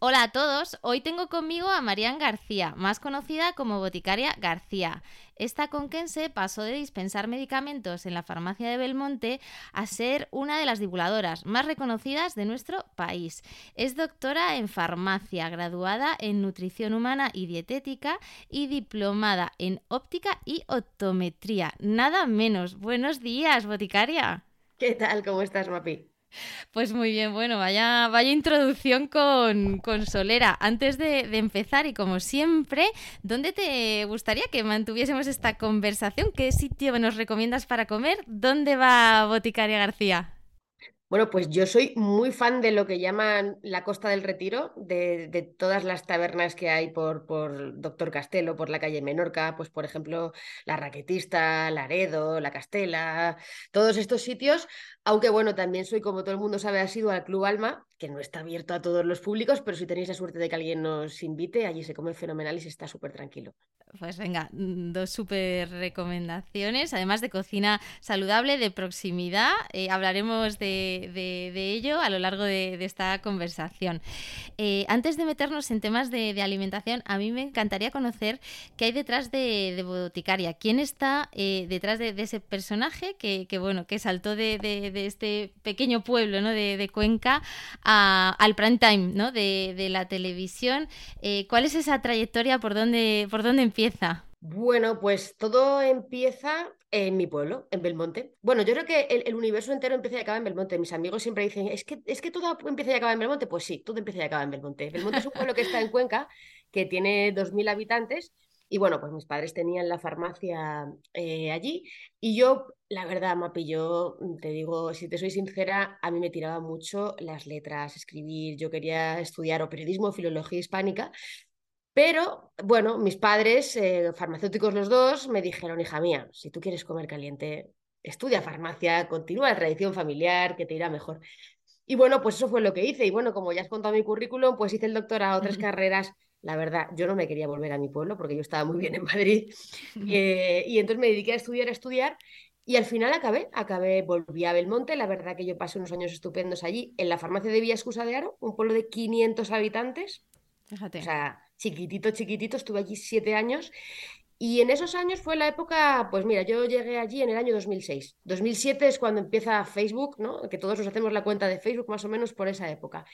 Hola a todos, hoy tengo conmigo a Marian García, más conocida como Boticaria García. Esta conquense pasó de dispensar medicamentos en la farmacia de Belmonte a ser una de las divulgadoras más reconocidas de nuestro país. Es doctora en farmacia, graduada en nutrición humana y dietética y diplomada en óptica y optometría. Nada menos. Buenos días, boticaria. ¿Qué tal? ¿Cómo estás, Mapi? Pues muy bien, bueno, vaya, vaya introducción con, Solera. Antes de, de, empezar, y como siempre, ¿dónde te gustaría que mantuviésemos esta conversación? ¿Qué sitio nos recomiendas para comer? ¿Dónde va Boticaria García? Bueno, pues yo soy muy fan de lo que llaman la Costa del Retiro, de, todas las tabernas que hay por, por, Doctor Castelo, por la calle Menorca, pues por ejemplo, la Raquetista, Laredo, la Castela, todos estos sitios, aunque bueno, también soy, como todo el mundo sabe, ha sido al Club Alma, que no está abierto a todos los públicos, pero si tenéis la suerte de que alguien nos invite, allí se come fenomenal y se está súper tranquilo. Pues venga, mm, dos súper recomendaciones, además de cocina saludable, de proximidad. Eh, hablaremos de, ello a lo largo de, esta conversación. Eh, antes de meternos en temas de, alimentación, a mí me encantaría conocer qué hay detrás de, Boticaria. ¿Quién está eh, detrás de, ese personaje que, bueno, que saltó de, este pequeño pueblo ¿no? de, Cuenca al prime time ¿no? de, la televisión? ¿Cuál es esa trayectoria? ¿Por dónde, por dónde empieza? Bueno, pues todo empieza en mi pueblo, en Belmonte. Bueno, yo creo que el, universo entero empieza y acaba en Belmonte. Mis amigos siempre dicen, es que, es que todo empieza y acaba en Belmonte. Pues sí, todo empieza y acaba en Belmonte. Belmonte es un pueblo que está en Cuenca, que tiene 2.000 habitantes. Y bueno, pues mis padres tenían la farmacia eh, allí. Y yo, la verdad, Mapi, yo te digo, si te soy sincera, a mí me tiraba mucho las letras, escribir. Yo quería estudiar o periodismo o filología hispánica. Pero, bueno, mis padres, eh, farmacéuticos los dos, me dijeron, hija mía, si tú quieres comer caliente, estudia farmacia, continúa la tradición familiar, que te irá mejor. Y bueno, pues eso fue lo que hice. Y bueno, como ya has contado mi currículum, pues hice el doctorado, otras carreras. La verdad, yo no me quería volver a mi pueblo porque yo estaba muy bien en Madrid. Eh, y entonces me dediqué a estudiar, a estudiar. Y al final acabé, acabé, volví a Belmonte. La verdad que yo pasé unos años estupendos allí, en la farmacia de Villascusa de Aro, un pueblo de 500 habitantes. Fíjate. O sea, chiquitito, chiquitito, estuve allí siete años. Y en esos años fue la época, pues mira, yo llegué allí en el año 2006. 2007 es cuando empieza Facebook, ¿no? Que todos nos hacemos la cuenta de Facebook más o menos por esa época.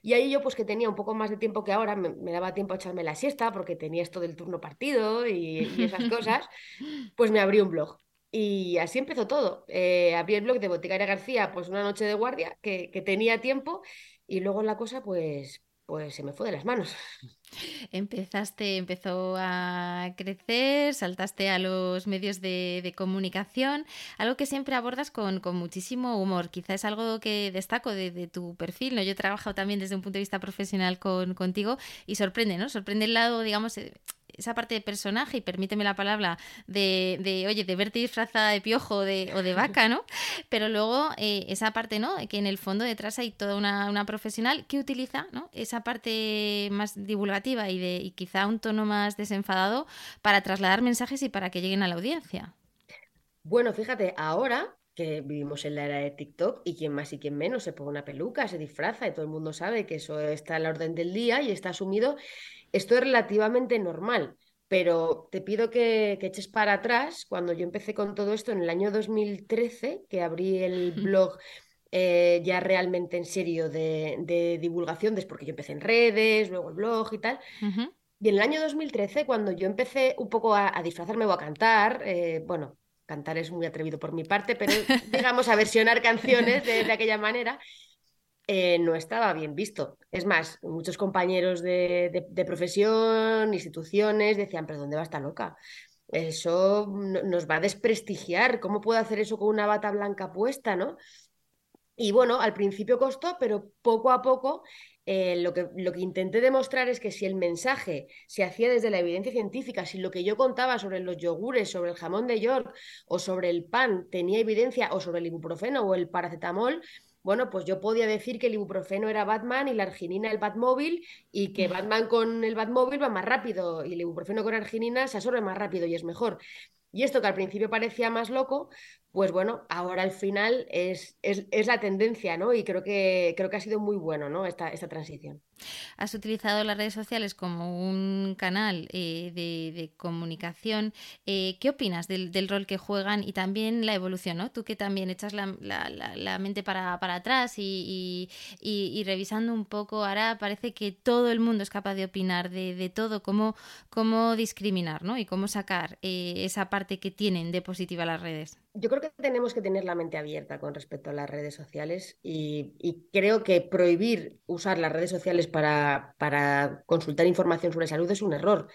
Y ahí yo, pues que tenía un poco más de tiempo que ahora, me, daba tiempo a echarme la siesta porque tenía esto del turno partido y, esas cosas, pues me abrí un blog. Y así empezó todo. Eh, abrí el blog de Boticaria García, pues una noche de guardia, que, que tenía tiempo, y luego la cosa, pues, pues se me fue de las manos. Empezaste, empezó a crecer, saltaste a los medios de, comunicación, algo que siempre abordas con, muchísimo humor. Quizás es algo que destaco de, tu perfil, ¿no? Yo he trabajado también desde un punto de vista profesional con, contigo y sorprende, ¿no? Sorprende el lado, digamos, eh, esa parte de personaje, y permíteme la palabra, de, de oye, de verte disfrazada de piojo de, o de vaca, ¿no? Pero luego eh, esa parte, ¿no? Que en el fondo detrás hay toda una, una, profesional que utiliza, ¿no? Esa parte más divulgativa y de y quizá un tono más desenfadado para trasladar mensajes y para que lleguen a la audiencia. Bueno, fíjate, ahora que vivimos en la era de TikTok y quien más y quien menos se pone una peluca, se disfraza y todo el mundo sabe que eso está a la orden del día y está asumido esto es relativamente normal, pero te pido que, eches para atrás. Cuando yo empecé con todo esto en el año 2013, que abrí el blog eh, ya realmente en serio de, divulgación, desde porque yo empecé en redes, luego el blog y tal. Y en el año 2013, cuando yo empecé un poco a, disfrazarme o a cantar, eh, bueno, cantar es muy atrevido por mi parte, pero digamos a versionar canciones de, aquella manera, eh, no estaba bien visto. Es más, muchos compañeros de, profesión, instituciones, decían, pero ¿dónde va esta loca? Eso nos va a desprestigiar. ¿Cómo puedo hacer eso con una bata blanca puesta, no? Y bueno, al principio costó, pero poco a poco eh, lo, que, lo que intenté demostrar es que si el mensaje se hacía desde la evidencia científica, si lo que yo contaba sobre los yogures, sobre el jamón de York o sobre el pan tenía evidencia, o sobre el ibuprofeno o el paracetamol, bueno, pues yo podía decir que el ibuprofeno era Batman y la arginina el Batmóvil y que Batman con el Batmóvil va más rápido y el ibuprofeno con arginina se absorbe más rápido y es mejor. Y esto que al principio parecía más loco, pues bueno, ahora al final es, es, la tendencia, ¿no? Y creo que, creo que ha sido muy bueno, ¿no? Esta, esta transición. Has utilizado las redes sociales como un canal eh, de, comunicación. Eh, ¿Qué opinas del, rol que juegan y también la evolución, ¿no? Tú que también echas la, mente para, atrás y, revisando un poco, ahora parece que todo el mundo es capaz de opinar de, todo, cómo, cómo discriminar, ¿no? Y cómo sacar eh, esa parte que tienen de positiva las redes yo creo que tenemos que tener la mente abierta con respecto a las redes sociales y, creo que prohibir usar las redes sociales para, consultar información sobre salud es un error,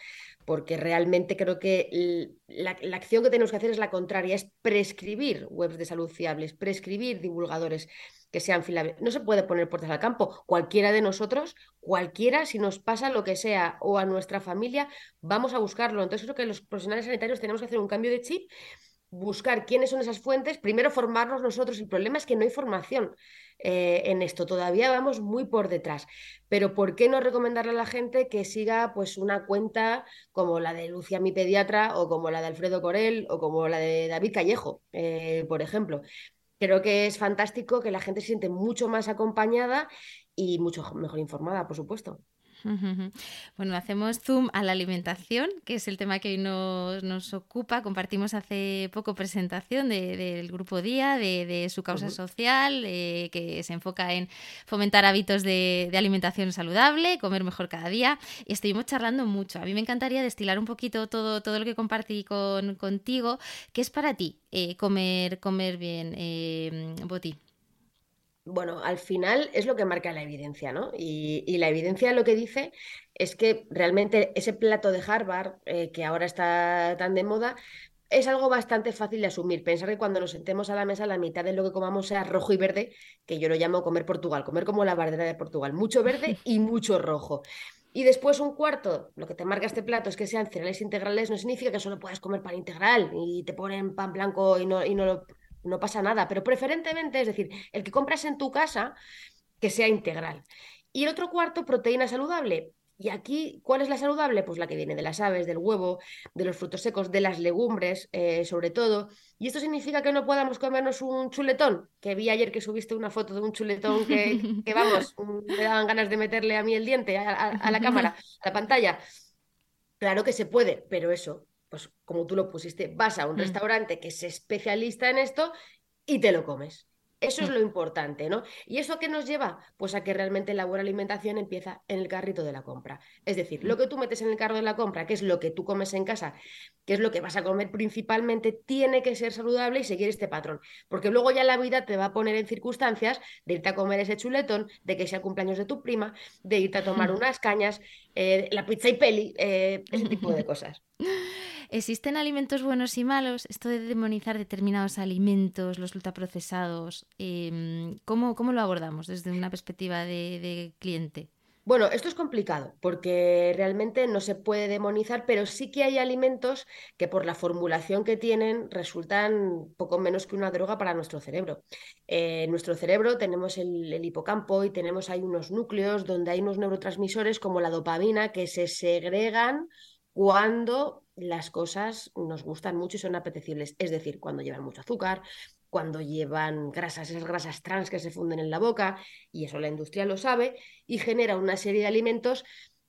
porque realmente creo que la, acción que tenemos que hacer es la contraria, es prescribir webs de salud fiables, prescribir divulgadores que sean fiables. No se puede poner puertas al campo. Cualquiera de nosotros, cualquiera, si nos pasa lo que sea o a nuestra familia, vamos a buscarlo. Entonces creo que los profesionales sanitarios tenemos que hacer un cambio de chip buscar quiénes son esas fuentes, primero formarnos nosotros. El problema es que no hay formación eh, en esto, todavía vamos muy por detrás. Pero ¿por qué no recomendarle a la gente que siga pues una cuenta como la de Lucia, mi pediatra, o como la de Alfredo Corel, o como la de David Callejo, eh, por ejemplo? Creo que es fantástico que la gente se siente mucho más acompañada y mucho mejor informada, por supuesto. Bueno, hacemos zoom a la alimentación, que es el tema que hoy nos, ocupa. Compartimos hace poco presentación del Grupo Día, de, su causa social, eh, que se enfoca en fomentar hábitos de, alimentación saludable, comer mejor cada día. Y estuvimos charlando mucho. A mí me encantaría destilar un poquito todo, todo lo que compartí con, contigo. ¿Qué es para ti eh, comer, comer bien, eh, Boti? Bueno, al final es lo que marca la evidencia, ¿no? Y, la evidencia lo que dice es que realmente ese plato de Harvard, eh, que ahora está tan de moda, es algo bastante fácil de asumir. Pensar que cuando nos sentemos a la mesa, la mitad de lo que comamos sea rojo y verde, que yo lo llamo comer Portugal, comer como la bandera de Portugal, mucho verde y mucho rojo. Y después un cuarto, lo que te marca este plato es que sean cereales integrales, no significa que solo puedas comer pan integral y te ponen pan blanco y no, y no lo no pasa nada, pero preferentemente, es decir, el que compras en tu casa, que sea integral. Y el otro cuarto, proteína saludable. Y aquí, ¿cuál es la saludable? Pues la que viene de las aves, del huevo, de los frutos secos, de las legumbres, eh, sobre todo. Y esto significa que no podamos comernos un chuletón, que vi ayer que subiste una foto de un chuletón que, que vamos, me daban ganas de meterle a mí el diente a la cámara, a la pantalla. Claro que se puede, pero eso, pues como tú lo pusiste, vas a un mm. restaurante que es especialista en esto y te lo comes. Eso es mm. lo importante, ¿no? ¿Y eso qué nos lleva? Pues a que realmente la buena alimentación empieza en el carrito de la compra. Es decir, lo mm. que tú metes en el carro de la compra, que es lo que tú comes en casa, que es lo que vas a comer principalmente, tiene que ser saludable y seguir este patrón. Porque luego ya la vida te va a poner en circunstancias de irte a comer ese chuletón, de que sea el cumpleaños de tu prima, de irte a tomar unas cañas, eh, la pizza y peli, eh, ese tipo de cosas. ¿Existen alimentos buenos y malos? Esto de demonizar determinados alimentos, los ultraprocesados, eh, ¿cómo, ¿cómo, lo abordamos desde una perspectiva de, cliente? Bueno, esto es complicado porque realmente no se puede demonizar, pero sí que hay alimentos que por la formulación que tienen resultan poco menos que una droga para nuestro cerebro. Eh, en nuestro cerebro tenemos el, el, hipocampo y tenemos ahí unos núcleos donde hay unos neurotransmisores como la dopamina que se segregan cuando las cosas nos gustan mucho y son apetecibles, es decir, cuando llevan mucho azúcar, cuando llevan grasas, esas grasas trans que se funden en la boca, y eso la industria lo sabe, y genera una serie de alimentos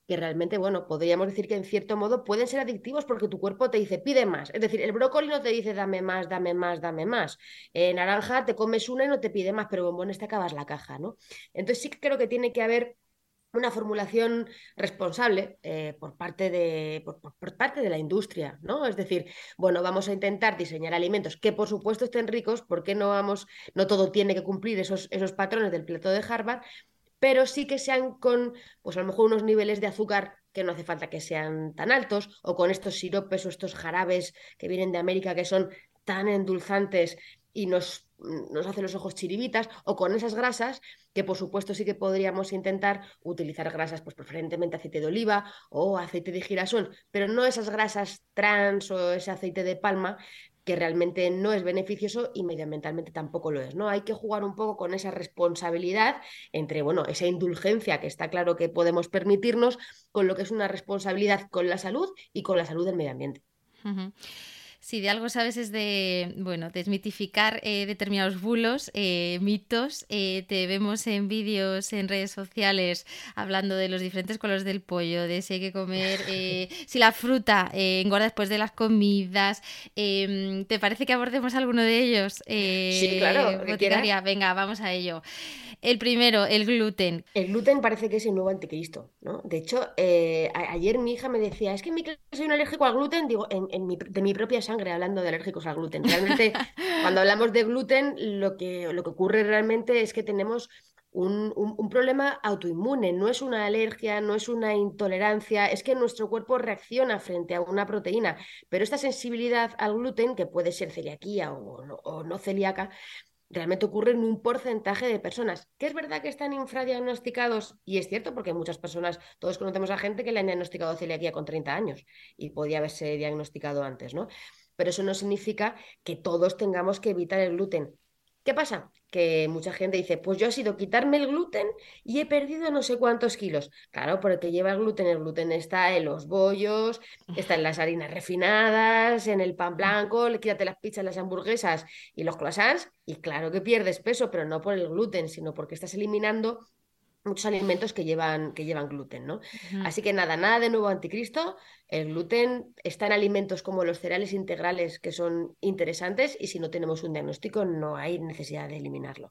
que realmente, bueno, podríamos decir que en cierto modo pueden ser adictivos porque tu cuerpo te dice, pide más. Es decir, el brócoli no te dice, dame más, dame más, dame más. En naranja te comes una y no te pide más, pero bombones te acabas la caja, ¿no? Entonces sí que creo que tiene que haber una formulación responsable eh, por, parte de, por, parte de la industria, ¿no? Es decir, bueno, vamos a intentar diseñar alimentos que por supuesto estén ricos, porque no vamos, no todo tiene que cumplir esos, esos patrones del plato de Harvard, pero sí que sean con, pues a lo mejor unos niveles de azúcar que no hace falta que sean tan altos, o con estos siropes o estos jarabes que vienen de América que son tan endulzantes y nos, nos hace los ojos chiribitas, o con esas grasas, que por supuesto sí que podríamos intentar utilizar grasas, pues preferentemente aceite de oliva o aceite de girasol, pero no esas grasas trans o ese aceite de palma que realmente no es beneficioso y medioambientalmente tampoco lo es, ¿no? Hay que jugar un poco con esa responsabilidad entre, bueno, esa indulgencia que está claro que podemos permitirnos con lo que es una responsabilidad con la salud y con la salud del medio ambiente. Si de algo sabes es de, bueno, desmitificar eh, determinados bulos, eh, mitos. Eh, te vemos en vídeos en redes sociales hablando de los diferentes colores del pollo, de si hay que comer, si la fruta engorda después de las comidas. Em, ¿Te parece que abordemos alguno de ellos? sí, claro. Venga, vamos a ello. El primero, el gluten. El gluten parece que es el nuevo anticristo, ¿no? De hecho, ayer mi hija me decía, es que en mi clase soy un alérgico al gluten, digo, en, mi, de mi propia sangre hablando de alérgicos al gluten. Realmente, cuando hablamos de gluten, lo que, lo que ocurre realmente es que tenemos un, un, problema autoinmune, no es una alergia, no es una intolerancia, es que nuestro cuerpo reacciona frente a una proteína, pero esta sensibilidad al gluten, que puede ser celiaquía o, o no celíaca, realmente ocurre en un porcentaje de personas, que es verdad que están infradiagnosticados, y es cierto porque muchas personas, todos conocemos a gente que le han diagnosticado celiaquía con 30 años y podía haberse diagnosticado antes, ¿no? Pero eso no significa que todos tengamos que evitar el gluten. ¿Qué pasa? Que mucha gente dice, pues yo he sido quitarme el gluten y he perdido no sé cuántos kilos. Claro, porque lleva el gluten. El gluten está en los bollos, está en las harinas refinadas, en el pan blanco, le quítate las pizzas, las hamburguesas y los croissants. Y claro que pierdes peso, pero no por el gluten, sino porque estás eliminando muchos alimentos que llevan, que llevan gluten, ¿no? Así que nada, nada de nuevo anticristo, el gluten está en alimentos como los cereales integrales que son interesantes y si no tenemos un diagnóstico no hay necesidad de eliminarlo.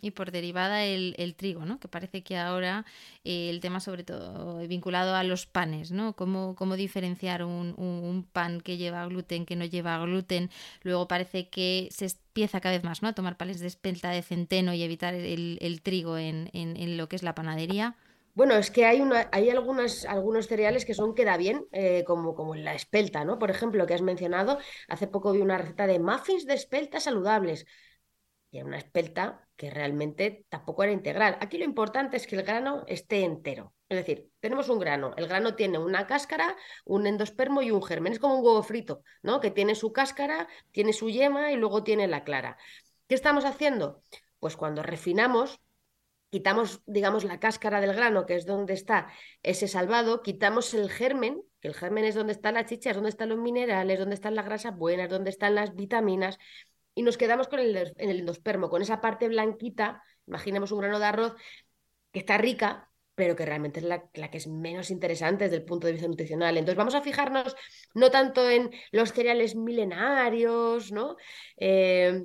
Y por derivada el, trigo, ¿no? Que parece que ahora eh, el tema sobre todo vinculado a los panes, ¿no? Cómo, cómo diferenciar un, pan que lleva gluten, que no lleva gluten. Luego parece que se empieza cada vez más, ¿no? A tomar panes de espelta de centeno y evitar el, trigo en, en lo que es la panadería. Bueno, es que hay, hay algunos cereales que son queda bien, eh, como, como la espelta, ¿no? Por ejemplo, que has mencionado, hace poco vi una receta de muffins de espelta saludables. Y era una espelta que realmente tampoco era integral. Aquí lo importante es que el grano esté entero. Es decir, tenemos un grano. El grano tiene una cáscara, un endospermo y un germen. Es como un huevo frito, ¿no? Que tiene su cáscara, tiene su yema y luego tiene la clara. ¿Qué estamos haciendo? Pues cuando refinamos, quitamos, digamos, la cáscara del grano, que es donde está ese salvado, quitamos el germen, que el germen es donde está la chicha, es donde están los minerales, donde están las grasas buenas, donde están las vitaminas, y nos quedamos con el, en el endospermo, con esa parte blanquita, imaginemos un grano de arroz que está rica, pero que realmente es la, que es menos interesante desde el punto de vista nutricional. Entonces vamos a fijarnos no tanto en los cereales milenarios, ¿no? Eh,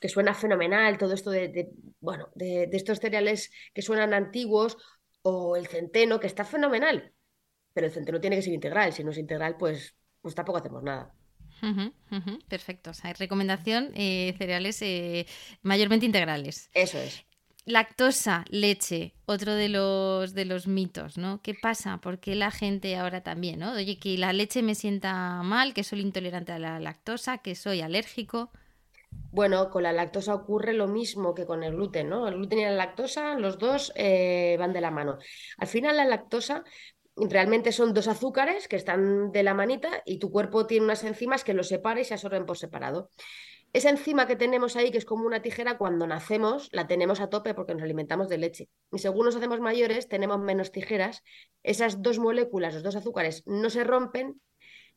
que, suena fenomenal, todo esto de, bueno, de, estos cereales que suenan antiguos, o el centeno, que está fenomenal, pero el centeno tiene que ser integral, si no es integral, pues, pues tampoco hacemos nada. perfecto. O sea, recomendación, eh, cereales eh, mayormente integrales. Eso es. Lactosa, leche, otro de los, de los mitos, ¿no? ¿Qué pasa? ¿Por qué la gente ahora también, ¿no? Oye, que la leche me sienta mal, que soy intolerante a la lactosa, que soy alérgico. Bueno, con la lactosa ocurre lo mismo que con el gluten, ¿no? El gluten y la lactosa, los dos eh, van de la mano. Al final, la lactosa realmente son dos azúcares que están de la manita y tu cuerpo tiene unas enzimas que los separa y se absorben por separado. Esa enzima que tenemos ahí, que es como una tijera, cuando nacemos la tenemos a tope porque nos alimentamos de leche. Y según nos hacemos mayores, tenemos menos tijeras. Esas dos moléculas, los dos azúcares, no se rompen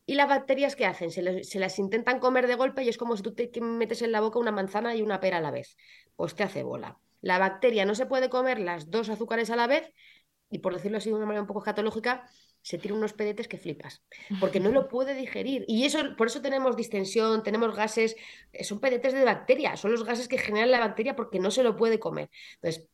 ¿Y las bacterias qué hacen? Se, las intentan comer de golpe y es como si tú te metes en la boca una manzana y una pera a la vez. Pues te hace bola. La bacteria no se puede comer las dos azúcares a la vez y por decirlo así de una manera un poco escatológica, se tira unos pedetes que flipas, porque no lo puede digerir. Y eso, por eso tenemos distensión, tenemos gases, son pedetes de bacteria, son los gases que generan la bacteria porque no se lo puede comer. Entonces,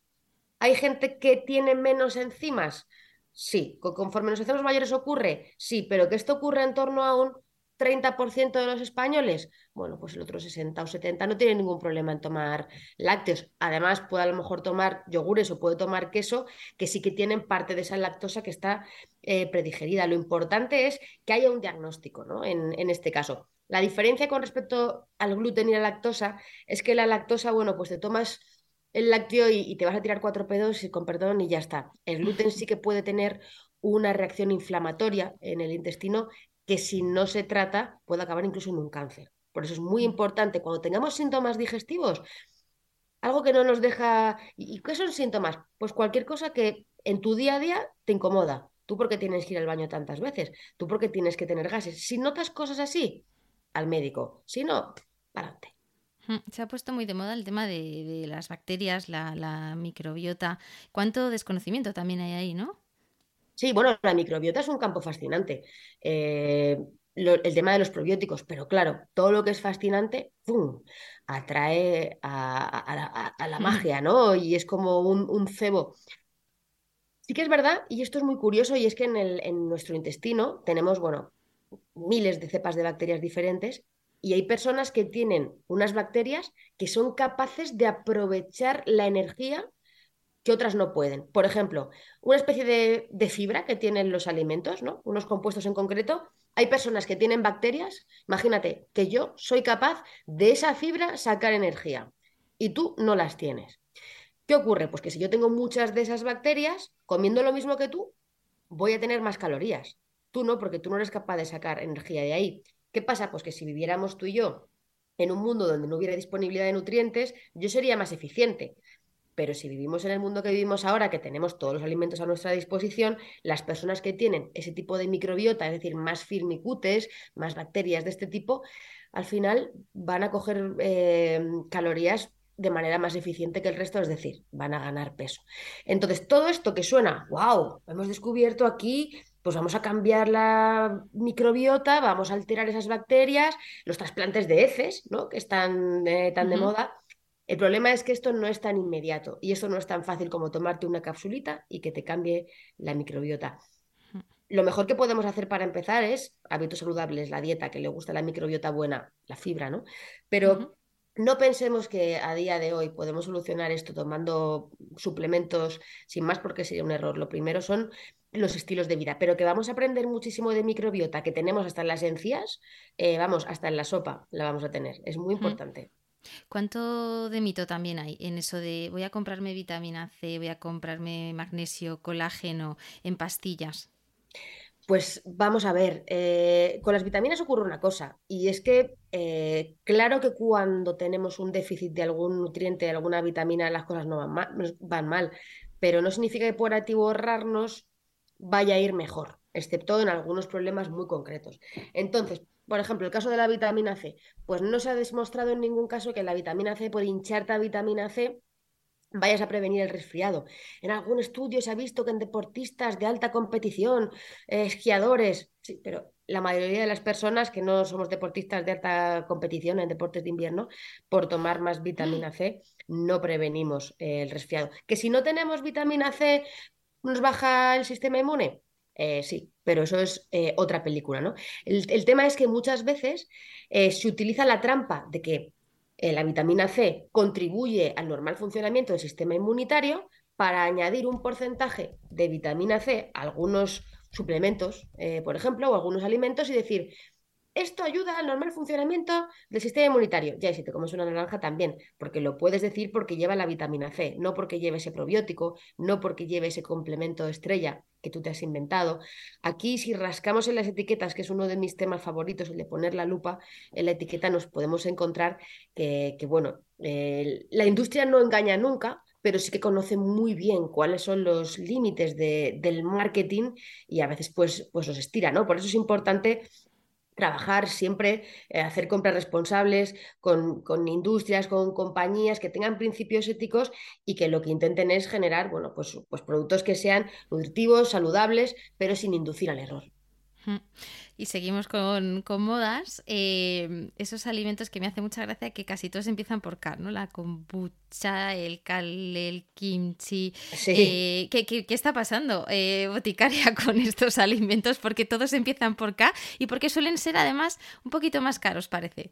¿Hay gente que tiene menos enzimas? Sí. ¿Conforme nos hacemos mayores ocurre? Sí, pero que esto ocurre en torno a un 30% de los españoles, bueno, pues el otro 60 o 70 no tiene ningún problema en tomar lácteos. Además, puede a lo mejor tomar yogures o puede tomar queso, que sí que tienen parte de esa lactosa que está eh, predigerida. Lo importante es que haya un diagnóstico, ¿no? En, en este caso. La diferencia con respecto al gluten y la lactosa es que la lactosa, bueno, pues te tomas el lácteo y, y, te vas a tirar cuatro pedos y con perdón y ya está. El gluten sí que puede tener una reacción inflamatoria en el intestino que si no se trata puede acabar incluso en un cáncer. Por eso es muy mm. importante cuando tengamos síntomas digestivos, algo que no nos deja... ¿Y qué son síntomas? Pues cualquier cosa que en tu día a día te incomoda. Tú porque tienes que ir al baño tantas veces, tú porque tienes que tener gases. Si notas cosas así, al médico. Si no, para adelante. Se ha puesto muy de moda el tema de, las bacterias, la, la, microbiota. ¿Cuánto desconocimiento también hay ahí, no? Sí, bueno, la microbiota es un campo fascinante. Eh, el tema de los probióticos, pero claro, todo lo que es fascinante, ¡pum! atrae a, la, magia, ¿no? Y es como un, cebo. Sí que es verdad, y esto es muy curioso, y es que en, el, en nuestro intestino tenemos, bueno, miles de cepas de bacterias diferentes, y hay personas que tienen unas bacterias que son capaces de aprovechar la energía que otras no pueden. Por ejemplo, una especie de, fibra que tienen los alimentos, ¿no? unos compuestos en concreto. Hay personas que tienen bacterias. Imagínate que yo soy capaz de esa fibra sacar energía y tú no las tienes. ¿Qué ocurre? Pues que si yo tengo muchas de esas bacterias, comiendo lo mismo que tú, voy a tener más calorías. Tú no, porque tú no eres capaz de sacar energía de ahí. ¿Qué pasa? Pues que si viviéramos tú y yo en un mundo donde no hubiera disponibilidad de nutrientes, yo sería más eficiente. Pero si vivimos en el mundo que vivimos ahora, que tenemos todos los alimentos a nuestra disposición, las personas que tienen ese tipo de microbiota, es decir, más firmicutes, más bacterias de este tipo, al final van a coger eh, calorías de manera más eficiente que el resto, es decir, van a ganar peso. Entonces, todo esto que suena, wow, hemos descubierto aquí, pues vamos a cambiar la microbiota, vamos a alterar esas bacterias, los trasplantes de heces, ¿no? que están eh, tan de moda, el problema es que esto no es tan inmediato y esto no es tan fácil como tomarte una capsulita y que te cambie la microbiota. Lo mejor que podemos hacer para empezar es hábitos saludables, la dieta, que le gusta la microbiota buena, la fibra, ¿no? Pero no pensemos que a día de hoy podemos solucionar esto tomando suplementos sin más porque sería un error. Lo primero son los estilos de vida, pero que vamos a aprender muchísimo de microbiota que tenemos hasta en las encías, eh, vamos, hasta en la sopa la vamos a tener. Es muy importante. ¿Cuánto de mito también hay en eso de voy a comprarme vitamina C, voy a comprarme magnesio, colágeno en pastillas? Pues vamos a ver, eh, con las vitaminas ocurre una cosa, y es que eh, claro que cuando tenemos un déficit de algún nutriente, de alguna vitamina, las cosas no van mal, van mal pero no significa que por atiborrarnos vaya a ir mejor, excepto en algunos problemas muy concretos. Entonces, por ejemplo, el caso de la vitamina C, pues no se ha demostrado en ningún caso que la vitamina C, por hincharte a vitamina C, vayas a prevenir el resfriado. En algún estudio se ha visto que en deportistas de alta competición, esquiadores, sí, pero la mayoría de las personas que no somos deportistas de alta competición en deportes de invierno, por tomar más vitamina C, no prevenimos el resfriado. Que si no tenemos vitamina C, nos baja el sistema inmune. Eh, sí, pero eso es eh, otra película, ¿no? El, tema es que muchas veces eh, se utiliza la trampa de que la vitamina C contribuye al normal funcionamiento del sistema inmunitario para añadir un porcentaje de vitamina C a algunos suplementos, por ejemplo, o algunos alimentos y decir, esto ayuda al normal funcionamiento del sistema inmunitario. Ya, y si te comes una naranja también, porque lo puedes decir porque lleva la vitamina C, no porque lleve ese probiótico, no porque lleve ese complemento estrella que tú te has inventado. Aquí, si rascamos en las etiquetas, que es uno de mis temas favoritos, el de poner la lupa en la etiqueta, nos podemos encontrar que, bueno, la industria no engaña nunca, pero sí que conoce muy bien cuáles son los límites del marketing y a veces pues, pues los estira, ¿no? Por eso es importante trabajar siempre, eh, hacer compras responsables con, industrias, con compañías que tengan principios éticos y que lo que intenten es generar, bueno, pues, pues productos que sean nutritivos, saludables, pero sin inducir al error. Y seguimos con, modas. Eh, esos alimentos que me hace mucha gracia que casi todos empiezan por K, ¿no? La kombucha, el kale, el kimchi. Eh, ¿qué, está pasando, eh, boticaria, con estos alimentos? Porque todos empiezan por K y porque suelen ser además un poquito más caros, parece.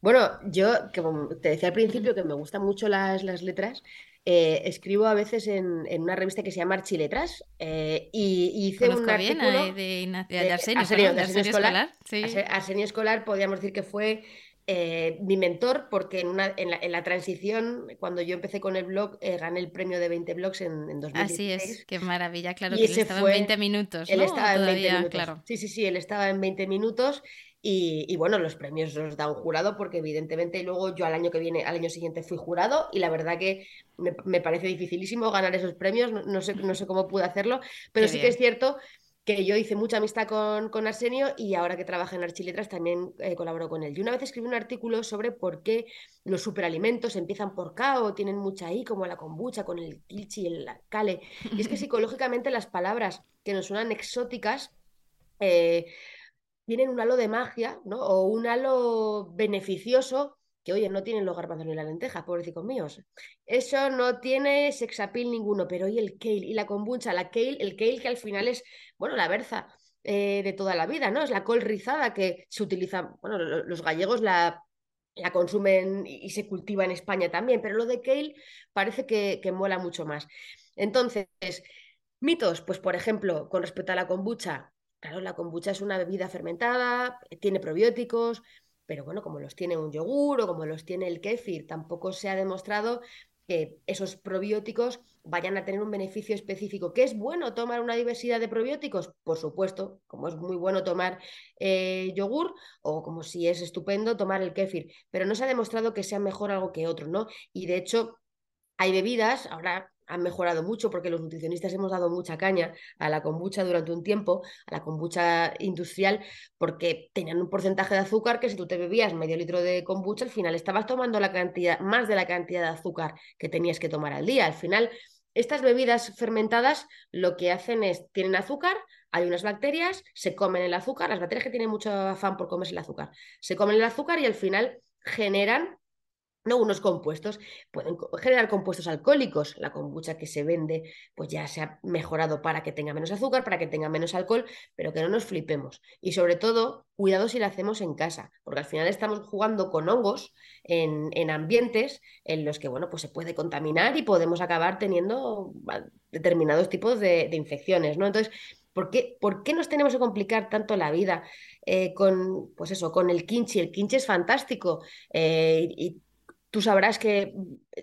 Bueno, yo, como te decía al principio, que me gustan mucho las, las letras. Eh, escribo a veces en, una revista que se llama Archiletras eh, y, hice un artículo de, de, Arsenio, Escolar. Arsenio Escolar, podríamos decir que fue eh, mi mentor, porque en, una, en, la, transición, cuando yo empecé con el blog, gané el premio de 20 blogs en, en 2016. Así es, qué maravilla, claro, que él estaba en 20 minutos. Él estaba en 20 minutos. Claro. Sí, sí, sí, él estaba en 20 minutos y, bueno, los premios los da un jurado porque evidentemente luego yo al año que viene, al año siguiente fui jurado y la verdad que me, parece dificilísimo ganar esos premios, no, sé, no sé cómo pude hacerlo, pero sí que es cierto que yo hice mucha amistad con, con Arsenio y ahora que trabaja en Archiletras también eh, colaboro con él. Y una vez escribí un artículo sobre por qué los superalimentos empiezan por K o tienen mucha I, como la kombucha, con el kilchi y el kale. Y es que psicológicamente las palabras que nos suenan exóticas eh, tienen un halo de magia, ¿no? O un halo beneficioso que, oye, no tienen los garbanzos ni la lenteja, pobrecitos míos. Eso no tiene sexapil ninguno, pero hoy el kale y la kombucha, la kale, el kale que al final es, bueno, la berza eh, de toda la vida, ¿no? Es la col rizada que se utiliza, bueno, los gallegos la, la consumen y se cultiva en España también, pero lo de kale parece que, que mola mucho más. Entonces, mitos, pues por ejemplo, con respecto a la kombucha, Claro, la kombucha es una bebida fermentada, tiene probióticos, pero bueno, como los tiene un yogur o como los tiene el kéfir, tampoco se ha demostrado que esos probióticos vayan a tener un beneficio específico. ¿Que es bueno tomar una diversidad de probióticos? Por supuesto, como es muy bueno tomar eh, yogur o como si es estupendo tomar el kéfir, pero no se ha demostrado que sea mejor algo que otro, ¿no? Y de hecho, hay bebidas, ahora han mejorado mucho porque los nutricionistas hemos dado mucha caña a la kombucha durante un tiempo, a la kombucha industrial, porque tenían un porcentaje de azúcar que si tú te bebías medio litro de kombucha, al final estabas tomando la cantidad, más de la cantidad de azúcar que tenías que tomar al día. Al final, estas bebidas fermentadas lo que hacen es, tienen azúcar, hay unas bacterias, se comen el azúcar, las bacterias que tienen mucho afán por comerse el azúcar, se comen el azúcar y al final generan no unos compuestos, pueden generar compuestos alcohólicos. La kombucha que se vende, pues ya se ha mejorado para que tenga menos azúcar, para que tenga menos alcohol, pero que no nos flipemos. Y sobre todo, cuidado si la hacemos en casa, porque al final estamos jugando con hongos en, ambientes en los que, bueno, pues se puede contaminar y podemos acabar teniendo determinados tipos de, infecciones, ¿no? Entonces, ¿Por qué, ¿Por qué, nos tenemos que complicar tanto la vida eh, con, pues eso, con el kimchi? El kimchi es fantástico eh, Tú sabrás que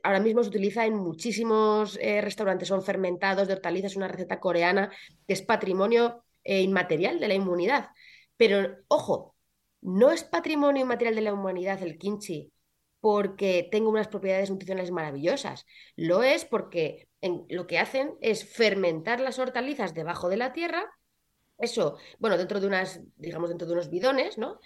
ahora mismo se utiliza en muchísimos eh, restaurantes, son fermentados de hortalizas, una receta coreana que es patrimonio eh, inmaterial de la inmunidad. Pero, ojo, no es patrimonio inmaterial de la humanidad el kimchi porque tenga unas propiedades nutricionales maravillosas. Lo es porque lo que hacen es fermentar las hortalizas debajo de la tierra eso, bueno, dentro de unas, digamos, dentro de unos bidones, ¿no?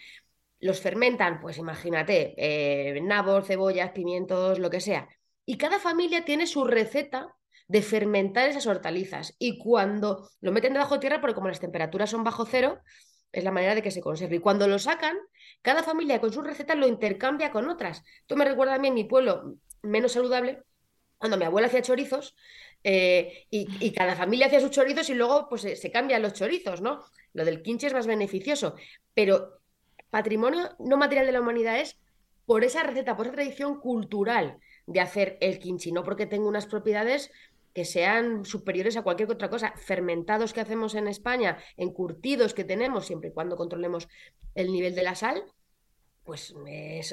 Los fermentan, pues imagínate, eh, nabos, cebollas, pimientos, lo que sea. Y cada familia tiene su receta de fermentar esas hortalizas. Y cuando lo meten debajo de tierra, porque como las temperaturas son bajo cero, es la manera de que se conserve. Y cuando lo sacan, cada familia con su receta lo intercambia con otras. Esto me recuerda a mí en mi pueblo menos saludable, cuando mi abuela hacía chorizos, eh, y, cada familia hacía sus chorizos y luego pues se, se, cambian los chorizos, ¿no? Lo del quinche es más beneficioso, pero patrimonio no material de la humanidad es por esa receta, por esa tradición cultural de hacer el kimchi, no porque tenga unas propiedades que sean superiores a cualquier otra cosa. Fermentados que hacemos en España, encurtidos que tenemos, siempre y cuando controlemos el nivel de la sal, pues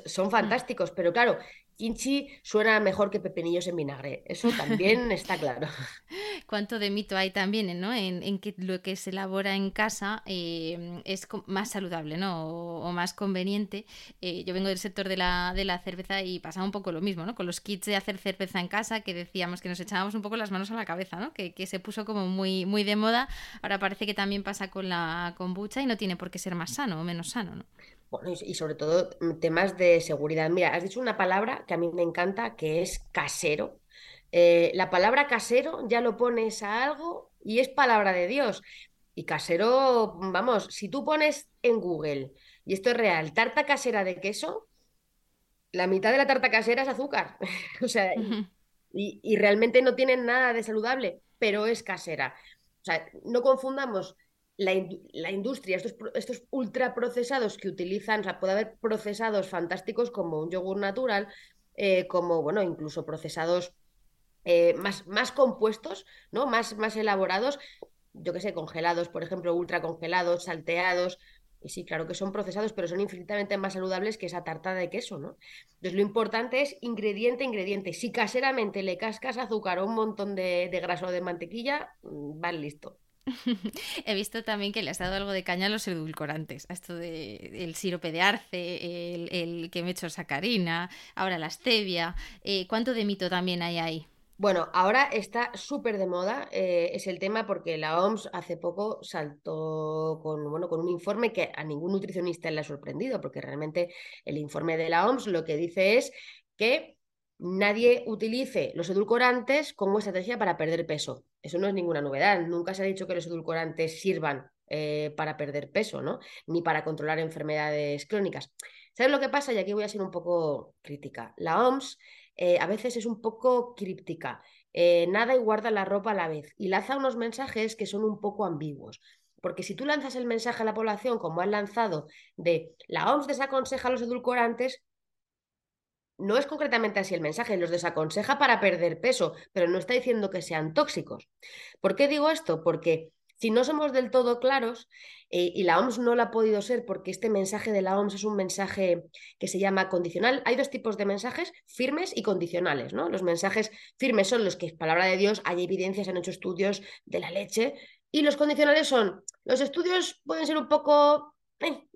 son fantásticos. Pero claro, kimchi suena mejor que pepinillos en vinagre. Eso también está claro. Cuánto de mito hay también, ¿no? En, que lo que se elabora en casa eh, es más saludable, ¿no? O, más conveniente. Eh, yo vengo del sector de la, de la cerveza y pasa un poco lo mismo, ¿no? Con los kits de hacer cerveza en casa, que decíamos que nos echábamos un poco las manos a la cabeza, ¿no? Que, que se puso como muy, muy de moda. Ahora parece que también pasa con la kombucha y no tiene por qué ser más sano o menos sano, ¿no? Bueno, y, sobre todo mm, temas de seguridad. Mira, has dicho una palabra que a mí me encanta, que es casero. Eh, la palabra casero ya lo pones a algo y es palabra de Dios. Y casero, vamos, si tú pones en Google, y esto es real, tarta casera de queso, la mitad de la tarta casera es azúcar. o sea, y, realmente no tienen nada de saludable, pero es casera. O sea, no confundamos la, industria, estos, estos ultraprocesados que utilizan, o sea, puede haber procesados fantásticos como un yogur natural, eh, como, bueno, incluso procesados eh, más, más compuestos, ¿no? Más, más elaborados, yo qué sé, congelados, por ejemplo, ultra congelados, salteados. Y sí, claro que son procesados, pero son infinitamente más saludables que esa tarta de queso, ¿no? Entonces, lo importante es ingrediente, ingrediente. Si caseramente le cascas azúcar o un montón de, de grasa o de mantequilla, mm, van listo. He visto también que le has dado algo de caña a los edulcorantes, a esto de el sirope de arce, el, que me he hecho sacarina, ahora la stevia. Eh, ¿Cuánto de mito también hay ahí? Bueno, ahora está súper de moda, eh, es el tema porque la OMS hace poco saltó con, bueno, con un informe que a ningún nutricionista le ha sorprendido, porque realmente el informe de la OMS lo que dice es que nadie utilice los edulcorantes como estrategia para perder peso. Eso no es ninguna novedad. Nunca se ha dicho que los edulcorantes sirvan eh, para perder peso, ¿no? Ni para controlar enfermedades crónicas. ¿Sabes lo que pasa? Y aquí voy a ser un poco crítica. La OMS eh, a veces es un poco críptica. Eh, nada y guarda la ropa a la vez. Y lanza unos mensajes que son un poco ambiguos. Porque si tú lanzas el mensaje a la población como han lanzado de la OMS desaconseja los edulcorantes, no es concretamente así el mensaje, los desaconseja para perder peso, pero no está diciendo que sean tóxicos. ¿Por qué digo esto? Porque si no somos del todo claros, eh, y la OMS no lo ha podido ser porque este mensaje de la OMS es un mensaje que se llama condicional, hay dos tipos de mensajes, firmes y condicionales. ¿no? Los mensajes firmes son los que palabra de Dios, hay evidencias, han hecho estudios de la leche, y los condicionales son, los estudios pueden ser un poco eh,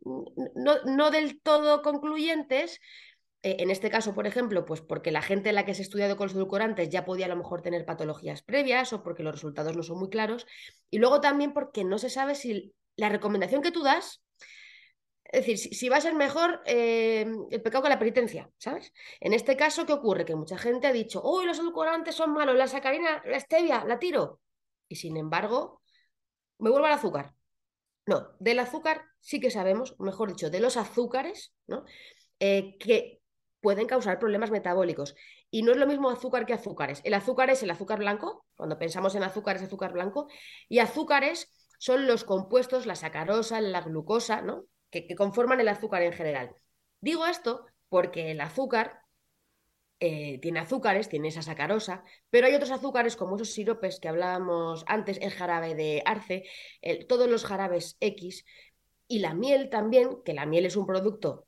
no, no del todo concluyentes, eh, en este caso, por ejemplo, pues porque la gente en la que se ha estudiado con los edulcorantes ya podía a lo mejor tener patologías previas o porque los resultados no son muy claros. Y luego también porque no se sabe si la recomendación que tú das, es decir, si, va a ser mejor eh, el pecado que la penitencia, ¿sabes? En este caso, ¿qué ocurre? Que mucha gente ha dicho, uy, los edulcorantes son malos, la sacarina, la stevia, la tiro. Y sin embargo, me vuelvo al azúcar. No, del azúcar sí que sabemos, mejor dicho, de los azúcares, ¿no? Eh, que pueden causar problemas metabólicos. Y no es lo mismo azúcar que azúcares. El azúcar es el azúcar blanco, cuando pensamos en azúcar es azúcar blanco, y azúcares son los compuestos, la sacarosa, la glucosa, ¿no? que, conforman el azúcar en general. Digo esto porque el azúcar eh, tiene azúcares, tiene esa sacarosa, pero hay otros azúcares como esos siropes que hablábamos antes, el jarabe de arce, todos los jarabes X y la miel también, que la miel es un producto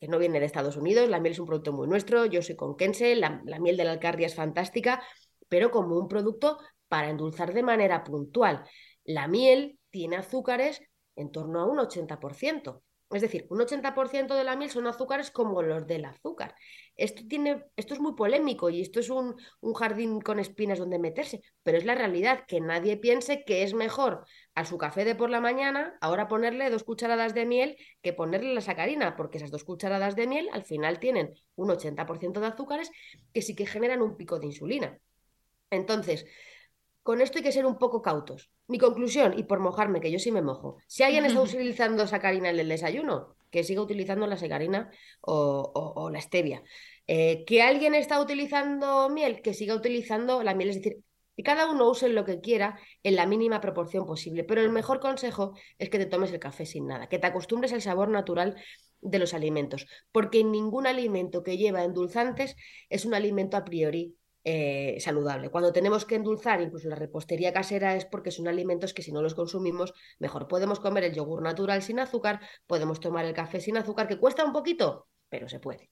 que no viene de Estados Unidos, la miel es un producto muy nuestro, yo soy conquense, la, la miel de la alcardia es fantástica, pero como un producto para endulzar de manera puntual. La miel tiene azúcares en torno a un 80%. Es decir, un 80% de la miel son azúcares como los del azúcar. Esto, tiene, esto es muy polémico y esto es un, un, jardín con espinas donde meterse, pero es la realidad, que nadie piense que es mejor a su café de por la mañana ahora ponerle dos cucharadas de miel que ponerle la sacarina, porque esas dos cucharadas de miel al final tienen un 80% de azúcares que sí que generan un pico de insulina. Entonces, con esto hay que ser un poco cautos. Mi conclusión, y por mojarme, que yo sí me mojo, si alguien está utilizando sacarina en el desayuno, que siga utilizando la sacarina o, la stevia. Eh, que alguien está utilizando miel, que siga utilizando la miel. Es decir, que cada uno use lo que quiera en la mínima proporción posible. Pero el mejor consejo es que te tomes el café sin nada, que te acostumbres al sabor natural de los alimentos, porque ningún alimento que lleva endulzantes es un alimento a priori eh, saludable. Cuando tenemos que endulzar, incluso la repostería casera, es porque son alimentos que si no los consumimos, mejor podemos comer el yogur natural sin azúcar, podemos tomar el café sin azúcar, que cuesta un poquito, pero se puede.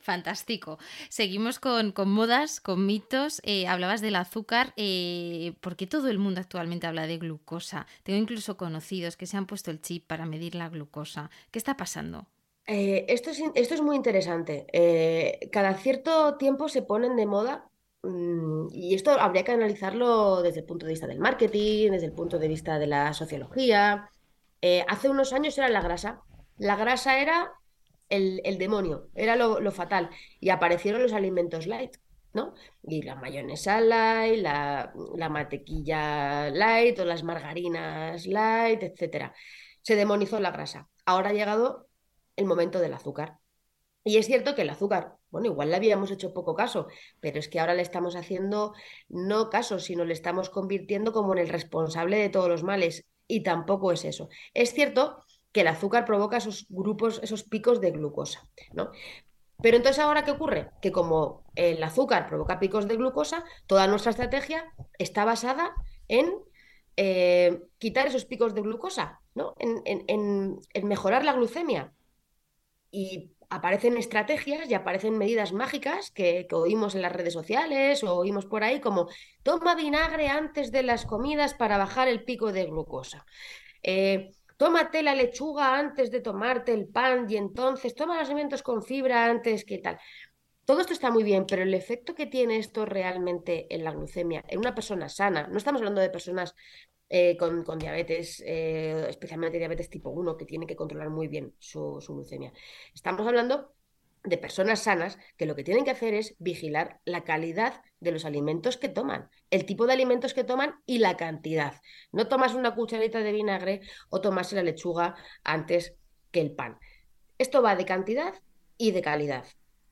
Fantástico. Seguimos con, modas, con mitos. Eh, hablabas del azúcar, eh, porque todo el mundo actualmente habla de glucosa. Tengo incluso conocidos que se han puesto el chip para medir la glucosa. ¿Qué está pasando? Eh, esto, es, esto es muy interesante. Eh, cada cierto tiempo se ponen de moda mm, y esto habría que analizarlo desde el punto de vista del marketing, desde el punto de vista de la sociología. Hace unos años era la grasa. La grasa era el, demonio, era lo, fatal. Y aparecieron los alimentos light. ¿no? Y la mayonesa light, la, la mantequilla light o las margarinas light, etc. Se demonizó la grasa. Ahora ha llegado el momento del azúcar. Y es cierto que el azúcar, bueno, igual le habíamos hecho poco caso, pero es que ahora le estamos haciendo no caso, sino le estamos convirtiendo como en el responsable de todos los males. Y tampoco es eso. Es cierto que el azúcar provoca esos grupos, esos picos de glucosa, ¿no? Pero entonces ahora qué ocurre? Que como el azúcar provoca picos de glucosa, toda nuestra estrategia está basada en eh, quitar esos picos de glucosa, ¿no? En, en, mejorar la glucemia. Y aparecen estrategias y aparecen medidas mágicas que, oímos en las redes sociales o oímos por ahí como toma vinagre antes de las comidas para bajar el pico de glucosa. Eh, tómate la lechuga antes de tomarte el pan y entonces toma los alimentos con fibra antes que tal. Todo esto está muy bien, pero el efecto que tiene esto realmente en la glucemia, en una persona sana, no estamos hablando de personas eh, con, diabetes, eh, especialmente diabetes tipo 1, que tiene que controlar muy bien su, su glucemia. Estamos hablando de personas sanas que lo que tienen que hacer es vigilar la calidad de los alimentos que toman, el tipo de alimentos que toman y la cantidad. No tomas una cucharita de vinagre o tomas la lechuga antes que el pan. Esto va de cantidad y de calidad,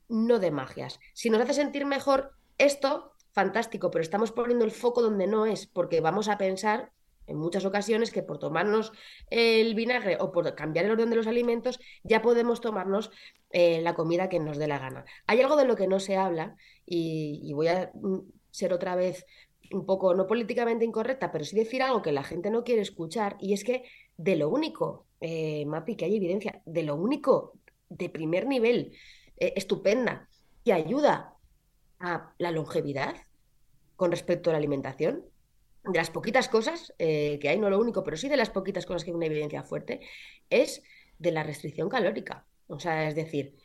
no de magias. Si nos hace sentir mejor esto, fantástico, pero estamos poniendo el foco donde no es, porque vamos a pensar en muchas ocasiones que por tomarnos el vinagre o por cambiar el orden de los alimentos ya podemos tomarnos eh, la comida que nos dé la gana. Hay algo de lo que no se habla y, voy a mm, ser otra vez un poco no políticamente incorrecta, pero sí decir algo que la gente no quiere escuchar y es que de lo único, eh, Mapi, que hay evidencia, de lo único de primer nivel, eh, estupenda, que ayuda a la longevidad con respecto a la alimentación, de las poquitas cosas eh, que hay, no lo único, pero sí de las poquitas cosas que hay una evidencia fuerte, es de la restricción calórica. O sea, es decir,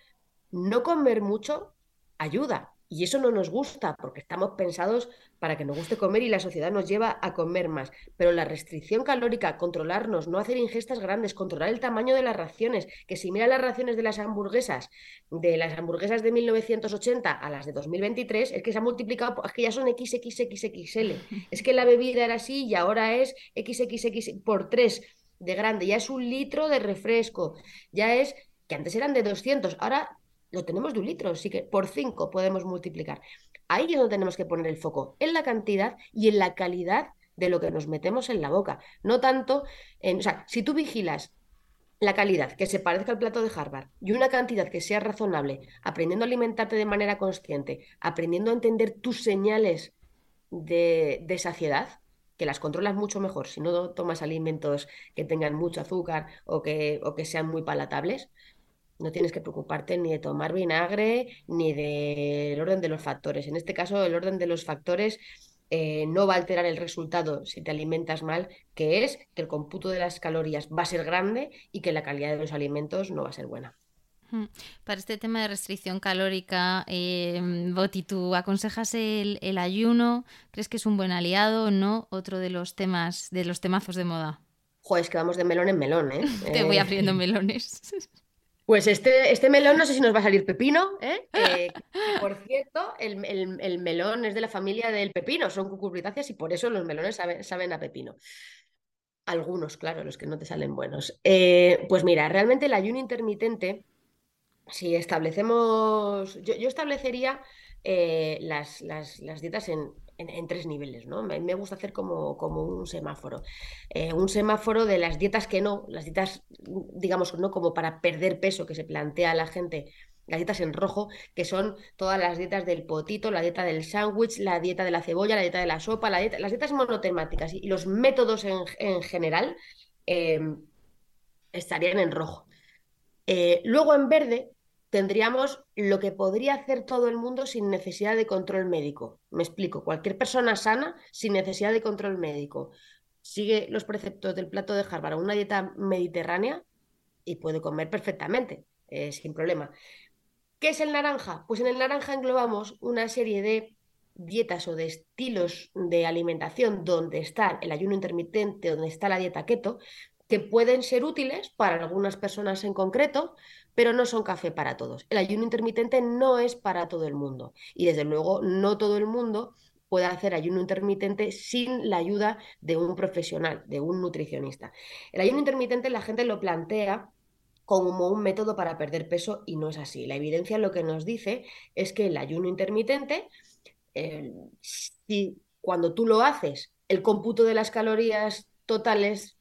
no comer mucho ayuda. Y eso no nos gusta porque estamos pensados para que nos guste comer y la sociedad nos lleva a comer más. Pero la restricción calórica, controlarnos, no hacer ingestas grandes, controlar el tamaño de las raciones, que si mira las raciones de las hamburguesas, de las hamburguesas de 1980 a las de 2023, es que se ha multiplicado, es que ya son XXXXL. Es que la bebida era así y ahora es XXX por 3 de grande, ya es un litro de refresco, ya es que antes eran de 200, ahora lo tenemos de un litro, así que por cinco podemos multiplicar. Ahí es donde tenemos que poner el foco, en la cantidad y en la calidad de lo que nos metemos en la boca. No tanto en, o sea, si tú vigilas la calidad que se parezca al plato de Harvard y una cantidad que sea razonable, aprendiendo a alimentarte de manera consciente, aprendiendo a entender tus señales de, de saciedad, que las controlas mucho mejor si no tomas alimentos que tengan mucho azúcar o que, o que sean muy palatables, no tienes que preocuparte ni de tomar vinagre ni del orden de los factores. En este caso, el orden de los factores eh, no va a alterar el resultado si te alimentas mal, que es que el cómputo de las calorías va a ser grande y que la calidad de los alimentos no va a ser buena. Para este tema de restricción calórica, eh, Boti, ¿tú aconsejas el, el, ayuno? ¿Crees que es un buen aliado o no? Otro de los temas, de los temazos de moda. Joder, es que vamos de melón en melón, ¿eh? Te voy eh, abriendo melones. Pues este, este melón no sé si nos va a salir pepino, ¿eh? por cierto, el, melón es de la familia del pepino, son cucurbitáceas y por eso los melones saben, a pepino. Algunos, claro, los que no te salen buenos. Eh, pues mira, realmente el ayuno intermitente, si establecemos, yo, establecería eh, las, las, las, dietas en, en, tres niveles, ¿no? Me, me, gusta hacer como, como un semáforo. Eh, un semáforo de las dietas que no, las dietas, digamos, no como para perder peso que se plantea la gente, las dietas en rojo, que son todas las dietas del potito, la dieta del sándwich, la dieta de la cebolla, la dieta de la sopa, la dieta, las dietas monotemáticas y, los métodos en, en general em, estarían en rojo. Eh, luego en verde tendríamos lo que podría hacer todo el mundo sin necesidad de control médico. Me explico, cualquier persona sana sin necesidad de control médico sigue los preceptos del plato de Harvard, una dieta mediterránea y puede comer perfectamente, eh, sin problema. ¿Qué es el naranja? Pues en el naranja englobamos una serie de dietas o de estilos de alimentación donde está el ayuno intermitente, donde está la dieta keto, que pueden ser útiles para algunas personas en concreto, pero no son café para todos. El ayuno intermitente no es para todo el mundo y desde luego no todo el mundo puede hacer ayuno intermitente sin la ayuda de un profesional, de un nutricionista. El ayuno intermitente la gente lo plantea como un método para perder peso y no es así. La evidencia lo que nos dice es que el ayuno intermitente, si cuando tú lo haces, el cómputo de las calorías totales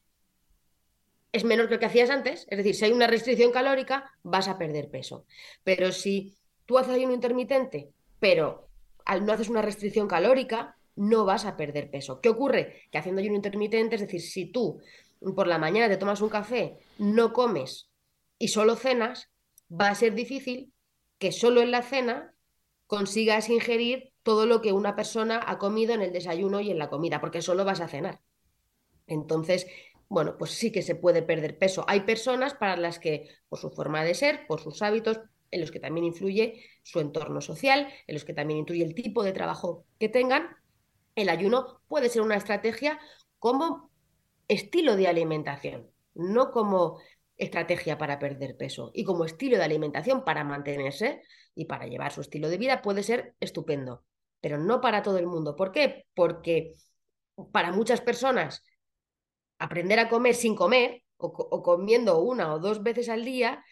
es menor que lo que hacías antes, es decir, si hay una restricción calórica, vas a perder peso. Pero si tú haces ayuno intermitente, pero al no haces una restricción calórica, no vas a perder peso. ¿Qué ocurre? Que haciendo ayuno intermitente, es decir, si tú por la mañana te tomas un café, no comes y solo cenas, va a ser difícil que solo en la cena consigas ingerir todo lo que una persona ha comido en el desayuno y en la comida, porque solo vas a cenar. Entonces, bueno, pues sí que se puede perder peso. Hay personas para las que, por su forma de ser, por sus hábitos, en los que también influye su entorno social, en los que también influye el tipo de trabajo que tengan, el ayuno puede ser una estrategia como estilo de alimentación, no como estrategia para perder peso. Y como estilo de alimentación para mantenerse y para llevar su estilo de vida puede ser estupendo, pero no para todo el mundo. ¿Por qué? Porque para muchas personas aprender a comer sin comer o, comiendo una o dos veces al día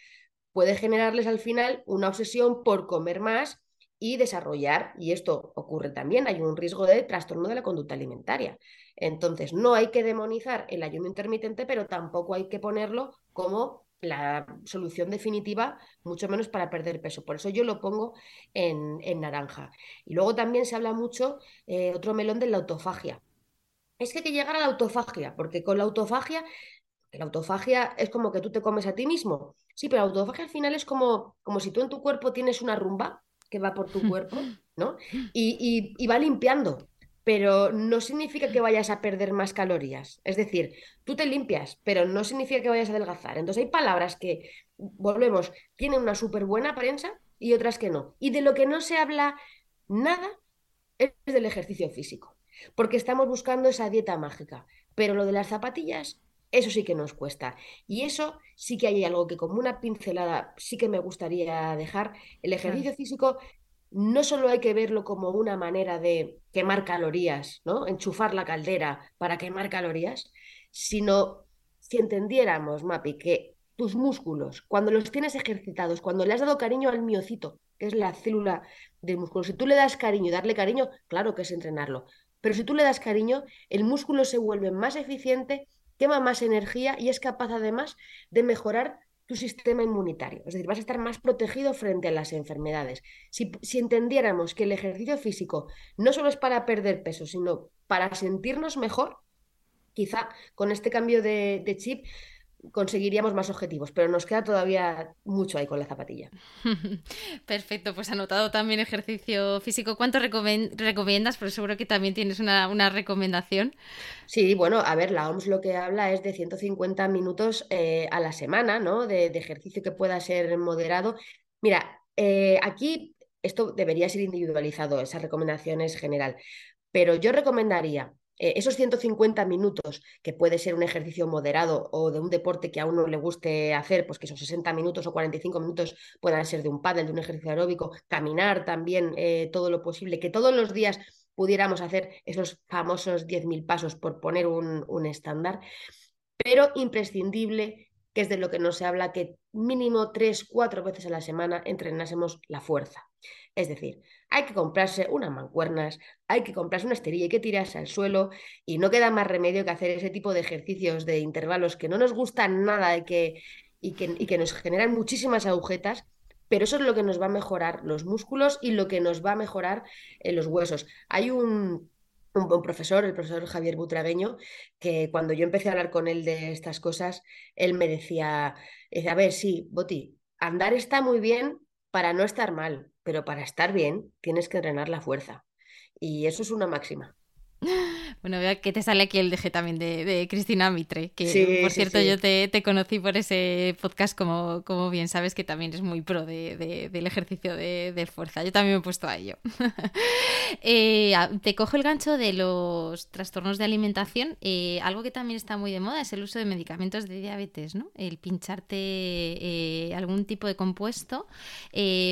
puede generarles al final una obsesión por comer más y desarrollar, y esto ocurre también, hay un riesgo de trastorno de la conducta alimentaria. Entonces, no hay que demonizar el ayuno intermitente, pero tampoco hay que ponerlo como la solución definitiva, mucho menos para perder peso. Por eso yo lo pongo en, naranja. Y luego también se habla mucho, eh, otro melón de la autofagia es que hay que llegar a la autofagia, porque con la autofagia, la autofagia es como que tú te comes a ti mismo. Sí, pero la autofagia al final es como, como si tú en tu cuerpo tienes una rumba que va por tu cuerpo, ¿no? Y, va limpiando, pero no significa que vayas a perder más calorías. Es decir, tú te limpias, pero no significa que vayas a adelgazar. Entonces hay palabras que, volvemos, tienen una súper buena prensa y otras que no. Y de lo que no se habla nada es del ejercicio físico porque estamos buscando esa dieta mágica. Pero lo de las zapatillas, eso sí que nos cuesta. Y eso sí que hay algo que como una pincelada sí que me gustaría dejar. El ejercicio físico no solo hay que verlo como una manera de quemar calorías, ¿no? Enchufar la caldera para quemar calorías, sino si entendiéramos, Mapi, que tus músculos, cuando los tienes ejercitados, cuando le has dado cariño al miocito, que es la célula del músculo, si tú le das cariño, darle cariño, claro que es entrenarlo, pero si tú le das cariño, el músculo se vuelve más eficiente, quema más energía y es capaz además de mejorar tu sistema inmunitario. Es decir, vas a estar más protegido frente a las enfermedades. Si, entendiéramos que el ejercicio físico no solo es para perder peso, sino para sentirnos mejor, quizá con este cambio de chip conseguiríamos más objetivos, pero nos queda todavía mucho ahí con la zapatilla. Perfecto, pues anotado también ejercicio físico. ¿Cuánto recomiendas? Porque seguro que también tienes una, recomendación. Sí, bueno, a ver, la OMS lo que habla es de 150 minutos eh, a la semana, ¿no? De, ejercicio que pueda ser moderado. Mira, eh, aquí esto debería ser individualizado, esa recomendación es general, pero yo recomendaría eh, esos 150 minutos, que puede ser un ejercicio moderado o de un deporte que a uno le guste hacer, pues que esos 60 minutos o 45 minutos puedan ser de un pádel, de un ejercicio aeróbico, caminar también eh, todo lo posible, que todos los días pudiéramos hacer esos famosos 10.000 pasos por poner un, un estándar, pero imprescindible que es de lo que no se habla, que mínimo tres, cuatro veces a la semana entrenásemos la fuerza. Es decir, hay que comprarse unas mancuernas, hay que comprarse una esterilla, hay que tirarse al suelo y no queda más remedio que hacer ese tipo de ejercicios de intervalos que no nos gustan nada y que, y que, nos generan muchísimas agujetas, pero eso es lo que nos va a mejorar los músculos y lo que nos va a mejorar eh, los huesos. Hay un, un, profesor, el profesor Javier Butragueño, que cuando yo empecé a hablar con él de estas cosas, él me decía, a ver, sí, Boti, andar está muy bien para no estar mal, pero para estar bien tienes que entrenar la fuerza. Y eso es una máxima. Bueno, veo que te sale aquí el DG también de, Cristina Mitre, que por cierto yo te, conocí por ese podcast como, como bien sabes que también es muy pro del ejercicio de, fuerza. Yo también me he puesto a ello. Eh, te cojo el gancho de los trastornos de alimentación. Eh, algo que también está muy de moda es el uso de medicamentos de diabetes, ¿no? El pincharte eh, algún tipo de compuesto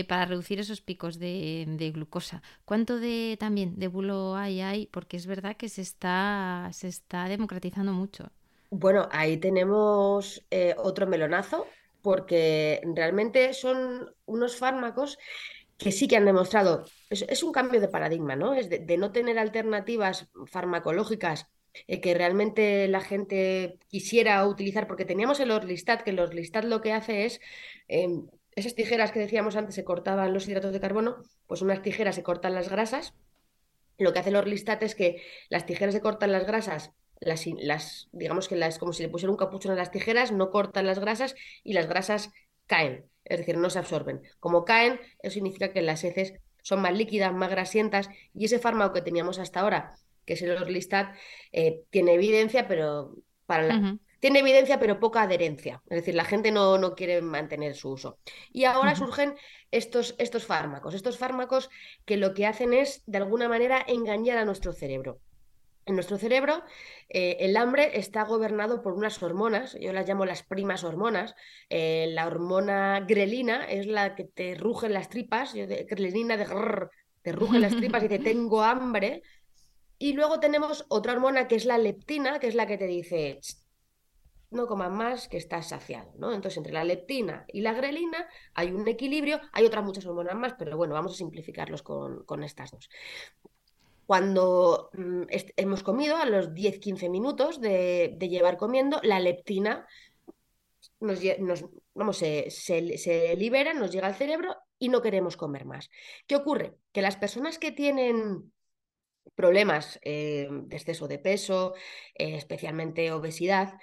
para reducir esos picos de, de glucosa. ¿Cuánto de también de bulo hay hay? Porque es verdad que se está, se está democratizando mucho. Bueno, ahí tenemos eh, otro melonazo, porque realmente son unos fármacos que sí que han demostrado, es, un cambio de paradigma, ¿no? Es de, no tener alternativas farmacológicas eh, que realmente la gente quisiera utilizar, porque teníamos el Orlistat, que el Orlistat lo que hace es, em, esas tijeras que decíamos antes se cortaban los hidratos de carbono, pues unas tijeras se cortan las grasas lo que hace el Orlistat es que las tijeras se cortan las grasas, las, digamos que las, como si le pusiera un capuchón a las tijeras, no cortan las grasas y las grasas caen, es decir, no se absorben. Como caen, eso significa que las heces son más líquidas, más grasientas y ese fármaco que teníamos hasta ahora, que es el Orlistat, eh, tiene evidencia, pero para la, tiene evidencia, pero poca adherencia. Es decir, la gente no, no quiere mantener su uso. Y ahora surgen estos, estos fármacos, estos fármacos que lo que hacen es, de alguna manera, engañar a nuestro cerebro. En nuestro cerebro, eh, el hambre está gobernado por unas hormonas, yo las llamo las primas hormonas. Eh, la hormona grelina es la que te ruge las tripas, grelina de grrr, te ruge las tripas y te tengo hambre. Y luego tenemos otra hormona que es la leptina, que es la que te dice, no comas más que estás saciado, ¿no? Entonces, entre la leptina y la grelina hay un equilibrio, hay otras muchas hormonas más, pero bueno, vamos a simplificarlos con, estas dos. Cuando mm, hemos comido, a los 10-15 minutos de, llevar comiendo, la leptina nos, vamos, se, libera, nos llega al cerebro y no queremos comer más. ¿Qué ocurre? Que las personas que tienen problemas eh, de exceso de peso, eh, especialmente obesidad,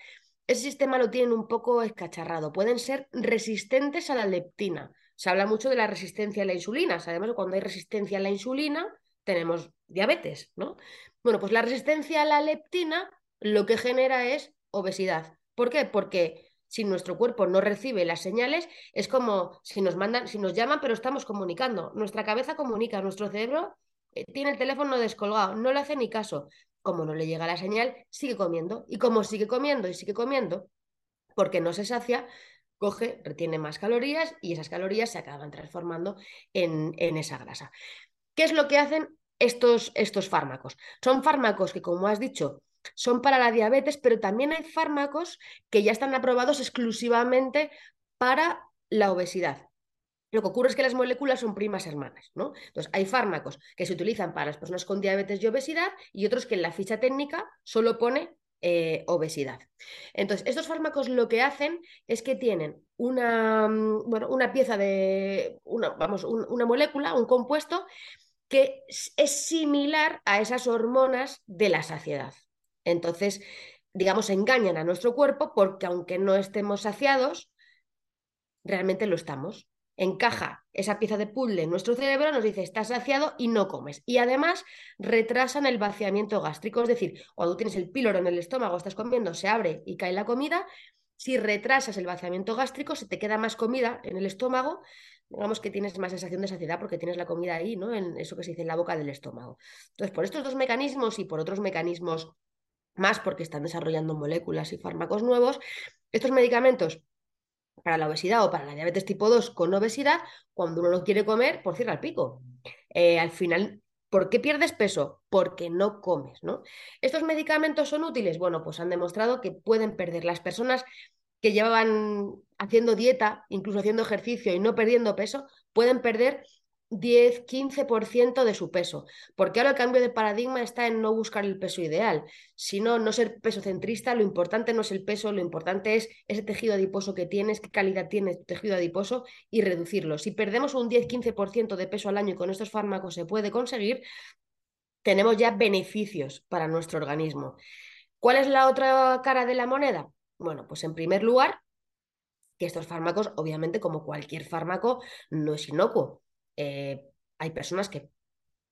ese sistema lo tienen un poco escacharrado. Pueden ser resistentes a la leptina. Se habla mucho de la resistencia a la insulina. Sabemos que cuando hay resistencia a la insulina, tenemos diabetes, ¿no? Bueno, pues la resistencia a la leptina lo que genera es obesidad. ¿Por qué? Porque si nuestro cuerpo no recibe las señales, es como si nos mandan, si nos llaman, pero estamos comunicando. Nuestra cabeza comunica, nuestro cerebro eh, tiene el teléfono descolgado, no le hace ni caso como no le llega la señal, sigue comiendo. Y como sigue comiendo y sigue comiendo, porque no se sacia, coge, retiene más calorías y esas calorías se acaban transformando en, esa grasa. ¿Qué es lo que hacen estos, estos fármacos? Son fármacos que, como has dicho, son para la diabetes, pero también hay fármacos que ya están aprobados exclusivamente para la obesidad. Lo que ocurre es que las moléculas son primas hermanas, ¿no? Entonces, hay fármacos que se utilizan para las personas con diabetes y obesidad y otros que en la ficha técnica solo pone eh, obesidad. Entonces, estos fármacos lo que hacen es que tienen una, mm, bueno, una pieza de, una, vamos, una molécula, un compuesto que es similar a esas hormonas de la saciedad. Entonces, digamos, engañan a nuestro cuerpo porque aunque no estemos saciados, realmente lo estamos encaja esa pieza de puzzle en nuestro cerebro, nos dice estás saciado y no comes. Y además retrasan el vaciamiento gástrico, es decir, cuando tienes el píloro en el estómago, estás comiendo, se abre y cae la comida, si retrasas el vaciamiento gástrico, se te queda más comida en el estómago, digamos que tienes más sensación de saciedad porque tienes la comida ahí, ¿no? En eso que se dice en la boca del estómago. Entonces, por estos dos mecanismos y por otros mecanismos más, porque están desarrollando moléculas y fármacos nuevos, estos medicamentos para la obesidad o para la diabetes tipo 2 con obesidad, cuando uno no quiere comer, por cierto, al pico. Eh, al final, ¿por qué pierdes peso? Porque no comes, ¿no? ¿Estos medicamentos son útiles? Bueno, pues han demostrado que pueden perder las personas que llevaban haciendo dieta, incluso haciendo ejercicio y no perdiendo peso, pueden perder 10, 15% de su peso, porque ahora el cambio de paradigma está en no buscar el peso ideal, sino no ser peso centrista, lo importante no es el peso, lo importante es ese tejido adiposo que tienes, qué calidad tiene tu tejido adiposo y reducirlo. Si perdemos un 10-15% de peso al año y con estos fármacos se puede conseguir, tenemos ya beneficios para nuestro organismo. ¿Cuál es la otra cara de la moneda? Bueno, pues en primer lugar, que estos fármacos, obviamente, como cualquier fármaco, no es inocuo eh, hay personas que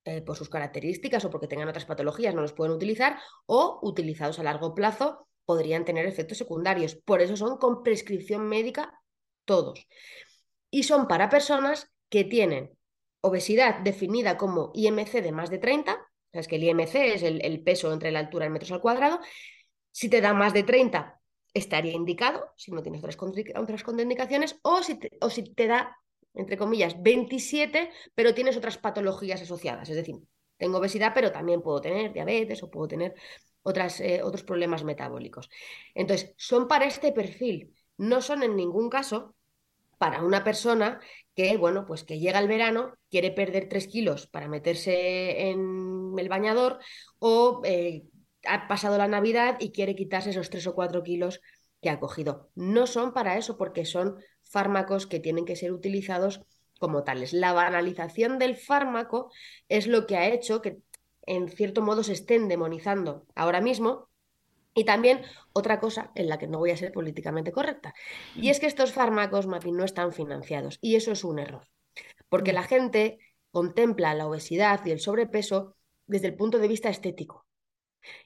eh, por sus características o porque tengan otras patologías no los pueden utilizar o utilizados a largo plazo podrían tener efectos secundarios. Por eso son con prescripción médica todos. Y son para personas que tienen obesidad definida como IMC de más de 30, o sea, es que el IMC es el, peso entre la altura en metros al cuadrado. Si te da más de 30, estaría indicado, si no tienes otras, contraindicaciones, o si te da, entre comillas, 27, pero tienes otras patologías asociadas. Es decir, tengo obesidad, pero también puedo tener diabetes o puedo tener otras, eh, otros problemas metabólicos. Entonces, son para este perfil, no son en ningún caso para una persona que, bueno, pues que llega el verano, quiere perder tres kilos para meterse en el bañador o eh, ha pasado la Navidad y quiere quitarse esos tres o cuatro kilos que ha cogido. No son para eso porque son fármacos que tienen que ser utilizados como tales. La banalización del fármaco es lo que ha hecho que en cierto modo se estén demonizando ahora mismo. Y también otra cosa en la que no voy a ser políticamente correcta, y es que estos fármacos, Mapi, no están financiados, y eso es un error, porque la gente contempla la obesidad y el sobrepeso desde el punto de vista estético.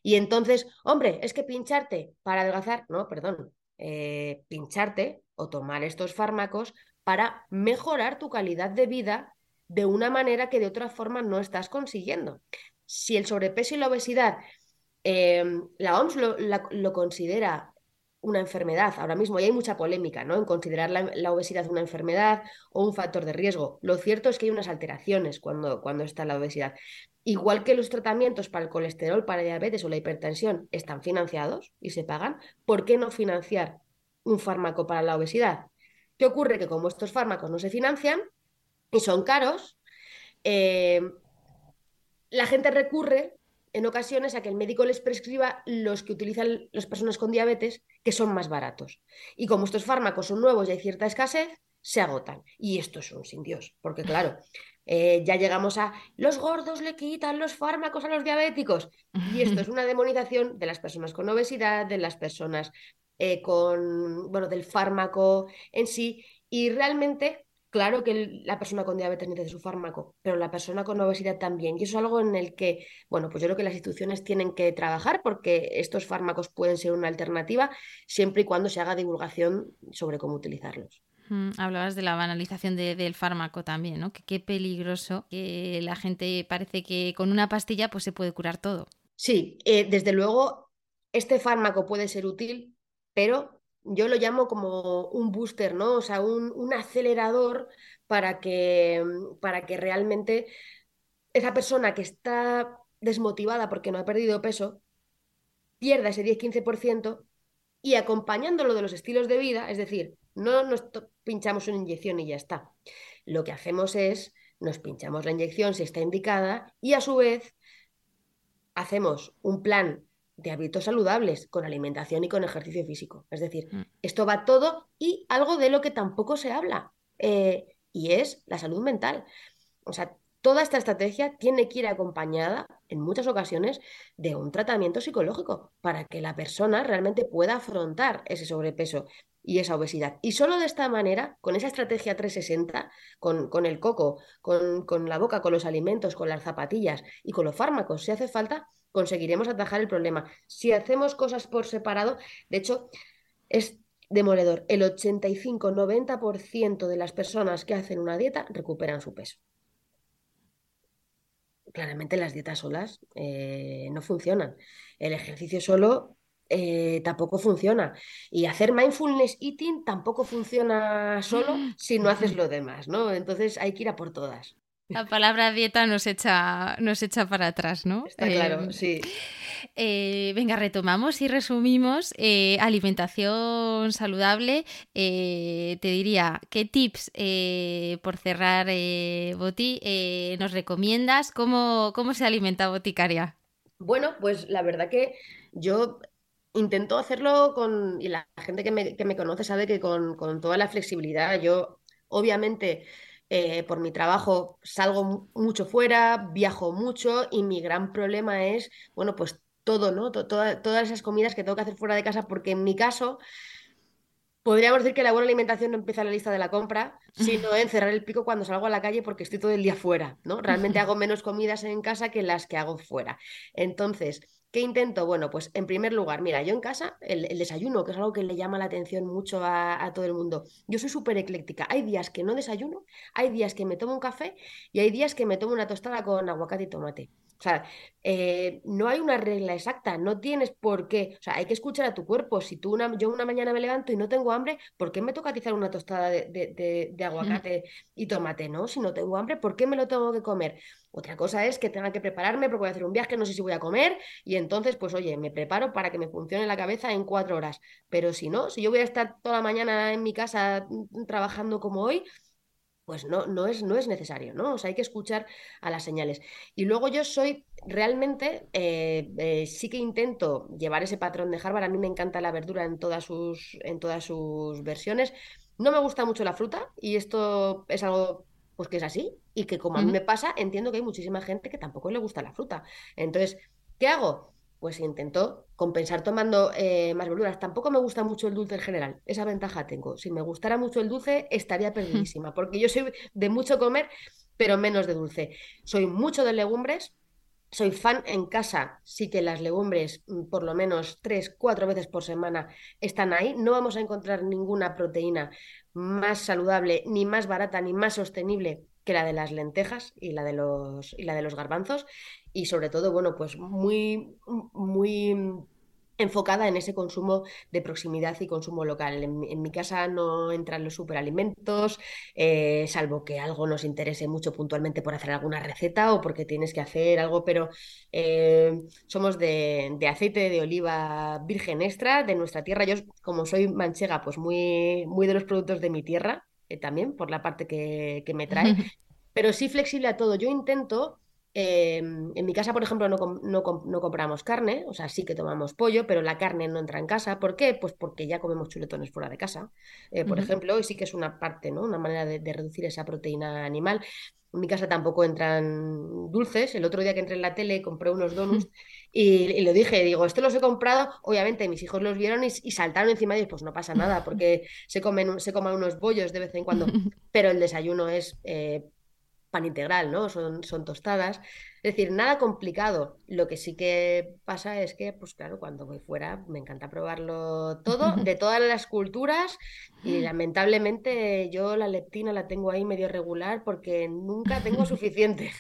Y entonces, hombre, es que pincharte para adelgazar, no, perdón, eh, pincharte o tomar estos fármacos para mejorar tu calidad de vida de una manera que de otra forma no estás consiguiendo. Si el sobrepeso y la obesidad, em, la OMS lo, considera una enfermedad ahora mismo, y hay mucha polémica ¿no? en considerar la, obesidad una enfermedad o un factor de riesgo. Lo cierto es que hay unas alteraciones cuando, cuando está la obesidad. Igual que los tratamientos para el colesterol, para diabetes o la hipertensión están financiados y se pagan, ¿por qué no financiar un fármaco para la obesidad? ¿Qué ocurre? Que como estos fármacos no se financian y son caros, eh, la gente recurre en ocasiones a que el médico les prescriba los que utilizan las personas con diabetes, que son más baratos. Y como estos fármacos son nuevos y hay cierta escasez, se agotan. Y esto es un sin Dios, porque claro, eh, ya llegamos a los gordos le quitan los fármacos a los diabéticos. Y esto es una demonización de las personas con obesidad, de las personas eh, con, bueno, del fármaco en sí. Y realmente Claro que la persona con diabetes necesita su fármaco, pero la persona con obesidad también. Y eso es algo en el que, bueno, pues yo creo que las instituciones tienen que trabajar porque estos fármacos pueden ser una alternativa siempre y cuando se haga divulgación sobre cómo utilizarlos. hablabas de la banalización del fármaco también, ¿no? Que qué peligroso que la gente parece que con una pastilla pues se puede curar todo. Sí, eh, desde luego este fármaco puede ser útil, pero yo lo llamo como un booster, ¿no? O sea, un, acelerador para que, para que realmente esa persona que está desmotivada porque no ha perdido peso pierda ese 10-15% y acompañándolo de los estilos de vida, es decir, no nos pinchamos una inyección y ya está. Lo que hacemos es, nos pinchamos la inyección si está indicada y a su vez hacemos un plan de hábitos saludables, con alimentación y con ejercicio físico. Es decir, mm. esto va todo y algo de lo que tampoco se habla, eh, y es la salud mental. O sea, toda esta estrategia tiene que ir acompañada, en muchas ocasiones, de un tratamiento psicológico para que la persona realmente pueda afrontar ese sobrepeso y esa obesidad. Y solo de esta manera, con esa estrategia 360, con, con el coco, con, con la boca, con los alimentos, con las zapatillas y con los fármacos, si hace falta, conseguiremos atajar el problema. Si hacemos cosas por separado, de hecho, es demoledor. El 85-90% de las personas que hacen una dieta recuperan su peso. Claramente las dietas solas eh, no funcionan. El ejercicio solo eh, tampoco funciona. Y hacer mindfulness eating tampoco funciona solo si no haces lo demás, ¿no? Entonces hay que ir a por todas. La palabra dieta nos echa, nos echa para atrás, ¿no? Está claro, em, sí. Eh, venga, retomamos y resumimos. Eh, alimentación saludable. Eh, te diría, ¿qué tips, por cerrar, Boti, nos recomiendas? ¿Cómo, ¿Cómo se alimenta Boticaria? Bueno, pues la verdad que yo intento hacerlo con, y la gente que me, que me conoce sabe que con, con toda la flexibilidad, yo obviamente eh, por mi trabajo salgo mucho fuera, viajo mucho y mi gran problema es, bueno, pues todo, ¿no? todas esas comidas que tengo que hacer fuera de casa, porque en mi caso, Podríamos decir que la buena alimentación no empieza en la lista de la compra, sino en cerrar el pico cuando salgo a la calle porque estoy todo el día fuera, ¿no? Realmente hago menos comidas en casa que las que hago fuera. Entonces, ¿Qué intento? Bueno, pues en primer lugar, mira, yo en casa, el, desayuno, que es algo que le llama la atención mucho a, todo el mundo, yo soy súper ecléctica. Hay días que no desayuno, hay días que me tomo un café y hay días que me tomo una tostada con aguacate y tomate. O sea, eh, no hay una regla exacta, no tienes por qué, o sea, hay que escuchar a tu cuerpo. Si tú una, yo una mañana me levanto y no tengo hambre, ¿por qué me toca atizar una tostada de, aguacate y tomate? No, si no tengo hambre, ¿por qué me lo tengo que comer? Otra cosa es que tenga que prepararme porque voy a hacer un viaje, no sé si voy a comer y entonces, pues oye, me preparo para que me funcione la cabeza en cuatro horas. Pero si no, si yo voy a estar toda la mañana en mi casa mm, trabajando como hoy, pues no, no, es, no es necesario, ¿no? O sea, hay que escuchar a las señales. Y luego yo soy realmente, eh, eh, sí que intento llevar ese patrón de Harvard. A mí me encanta la verdura en todas sus, en todas sus versiones. No me gusta mucho la fruta y esto es algo pues que es así y que como a mí me pasa, entiendo que hay muchísima gente que tampoco le gusta la fruta. Entonces, ¿qué hago? Pues intento compensar tomando eh, más verduras. Tampoco me gusta mucho el dulce en general, esa ventaja tengo. Si me gustara mucho el dulce, estaría perdidísima, porque yo soy de mucho comer, pero menos de dulce. Soy mucho de legumbres, soy fan en casa, sí que las legumbres mm, por lo menos tres, cuatro veces por semana están ahí. No vamos a encontrar ninguna proteína más saludable, ni más barata, ni más sostenible que la de las lentejas y la de los, y la de los garbanzos y sobre todo, bueno, pues muy, muy enfocada en ese consumo de proximidad y consumo local. En, mi casa no entran los superalimentos, eh, salvo que algo nos interese mucho puntualmente por hacer alguna receta o porque tienes que hacer algo, pero eh, somos de, aceite de oliva virgen extra de nuestra tierra. Yo, como soy manchega, pues muy, muy de los productos de mi tierra, eh, también por la parte que, que me trae, pero sí flexible a todo. Yo intento Em, en mi casa, por ejemplo, no, no, compramos carne, o sea, sí que tomamos pollo, pero la carne no entra en casa. ¿Por qué? Pues porque ya comemos chuletones fuera de casa, eh, por ejemplo, y sí que es una parte, ¿no? Una manera de, reducir esa proteína animal. En mi casa tampoco entran dulces. El otro día que entré en la tele compré unos donuts y, lo dije, digo, esto los he comprado. Obviamente mis hijos los vieron y, saltaron encima y pues no pasa nada porque se comen, se comen unos bollos de vez en cuando, pero el desayuno es eh, pan integral, ¿no? Son, son tostadas. Es decir, nada complicado. Lo que sí que pasa es que, pues claro, cuando voy fuera me encanta probarlo todo, de todas las culturas, y lamentablemente yo la leptina la tengo ahí medio regular porque nunca tengo suficiente.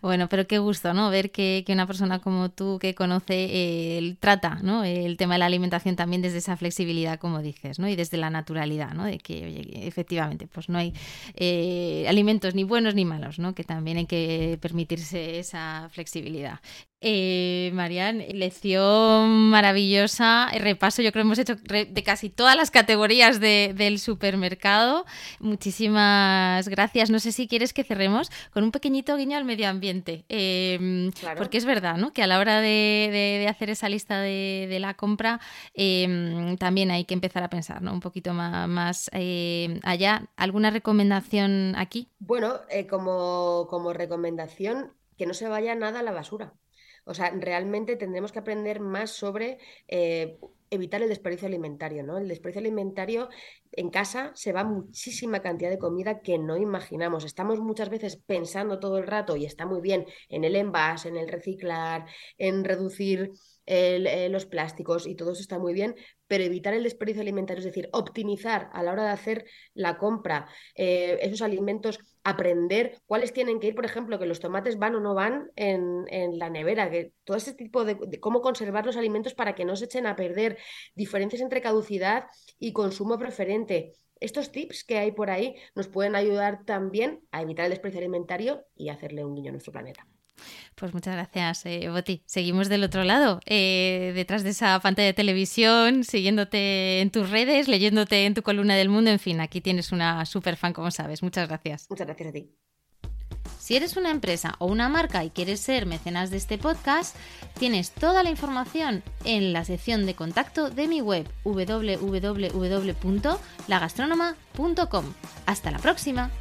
Bueno, pero qué gusto, ¿no? Ver que, una persona como tú que conoce, trata, ¿no? El tema de la alimentación también desde esa flexibilidad, como dices, ¿no? Y desde la naturalidad, ¿no? De que, oye, efectivamente, pues no hay eh, alimentos ni buenos ni malos, ¿no? Que también hay que permitirse esa flexibilidad. Eh, Marian, lección maravillosa, repaso, yo creo que hemos hecho de casi todas las categorías del supermercado. Muchísimas gracias. No sé si quieres que cerremos con un pequeñito guiño al medio ambiente, em, porque es verdad, ¿no? Que a la hora de, hacer esa lista de, la compra em, también hay que empezar a pensar, ¿no? Un poquito más, eh, allá. ¿Alguna recomendación aquí? Bueno, eh, como, como recomendación, que no se vaya nada a la basura. O sea, realmente tendremos que aprender más sobre eh, evitar el desperdicio alimentario, ¿no? El desperdicio alimentario en casa se va muchísima cantidad de comida que no imaginamos. Estamos muchas veces pensando todo el rato, y está muy bien, en el envase, en el reciclar, en reducir eh, los plásticos y todo eso está muy bien, pero evitar el desperdicio alimentario, es decir, optimizar a la hora de hacer la compra eh, esos alimentos, aprender cuáles tienen que ir, por ejemplo, que los tomates van o no van en, la nevera, que todo ese tipo de, de, cómo conservar los alimentos para que no se echen a perder, diferencias entre caducidad y consumo preferente. Estos tips que hay por ahí nos pueden ayudar también a evitar el desperdicio alimentario y hacerle un guiño a nuestro planeta. Pues muchas gracias, eh, Boti. Seguimos del otro lado, eh, detrás de esa pantalla de televisión, siguiéndote en tus redes, leyéndote en tu columna del mundo. En fin, aquí tienes una super fan, como sabes. Muchas gracias. Muchas gracias a ti. Si eres una empresa o una marca y quieres ser mecenas de este podcast, tienes toda la información en la sección de contacto de mi web www.lagastronoma.com. Hasta la próxima.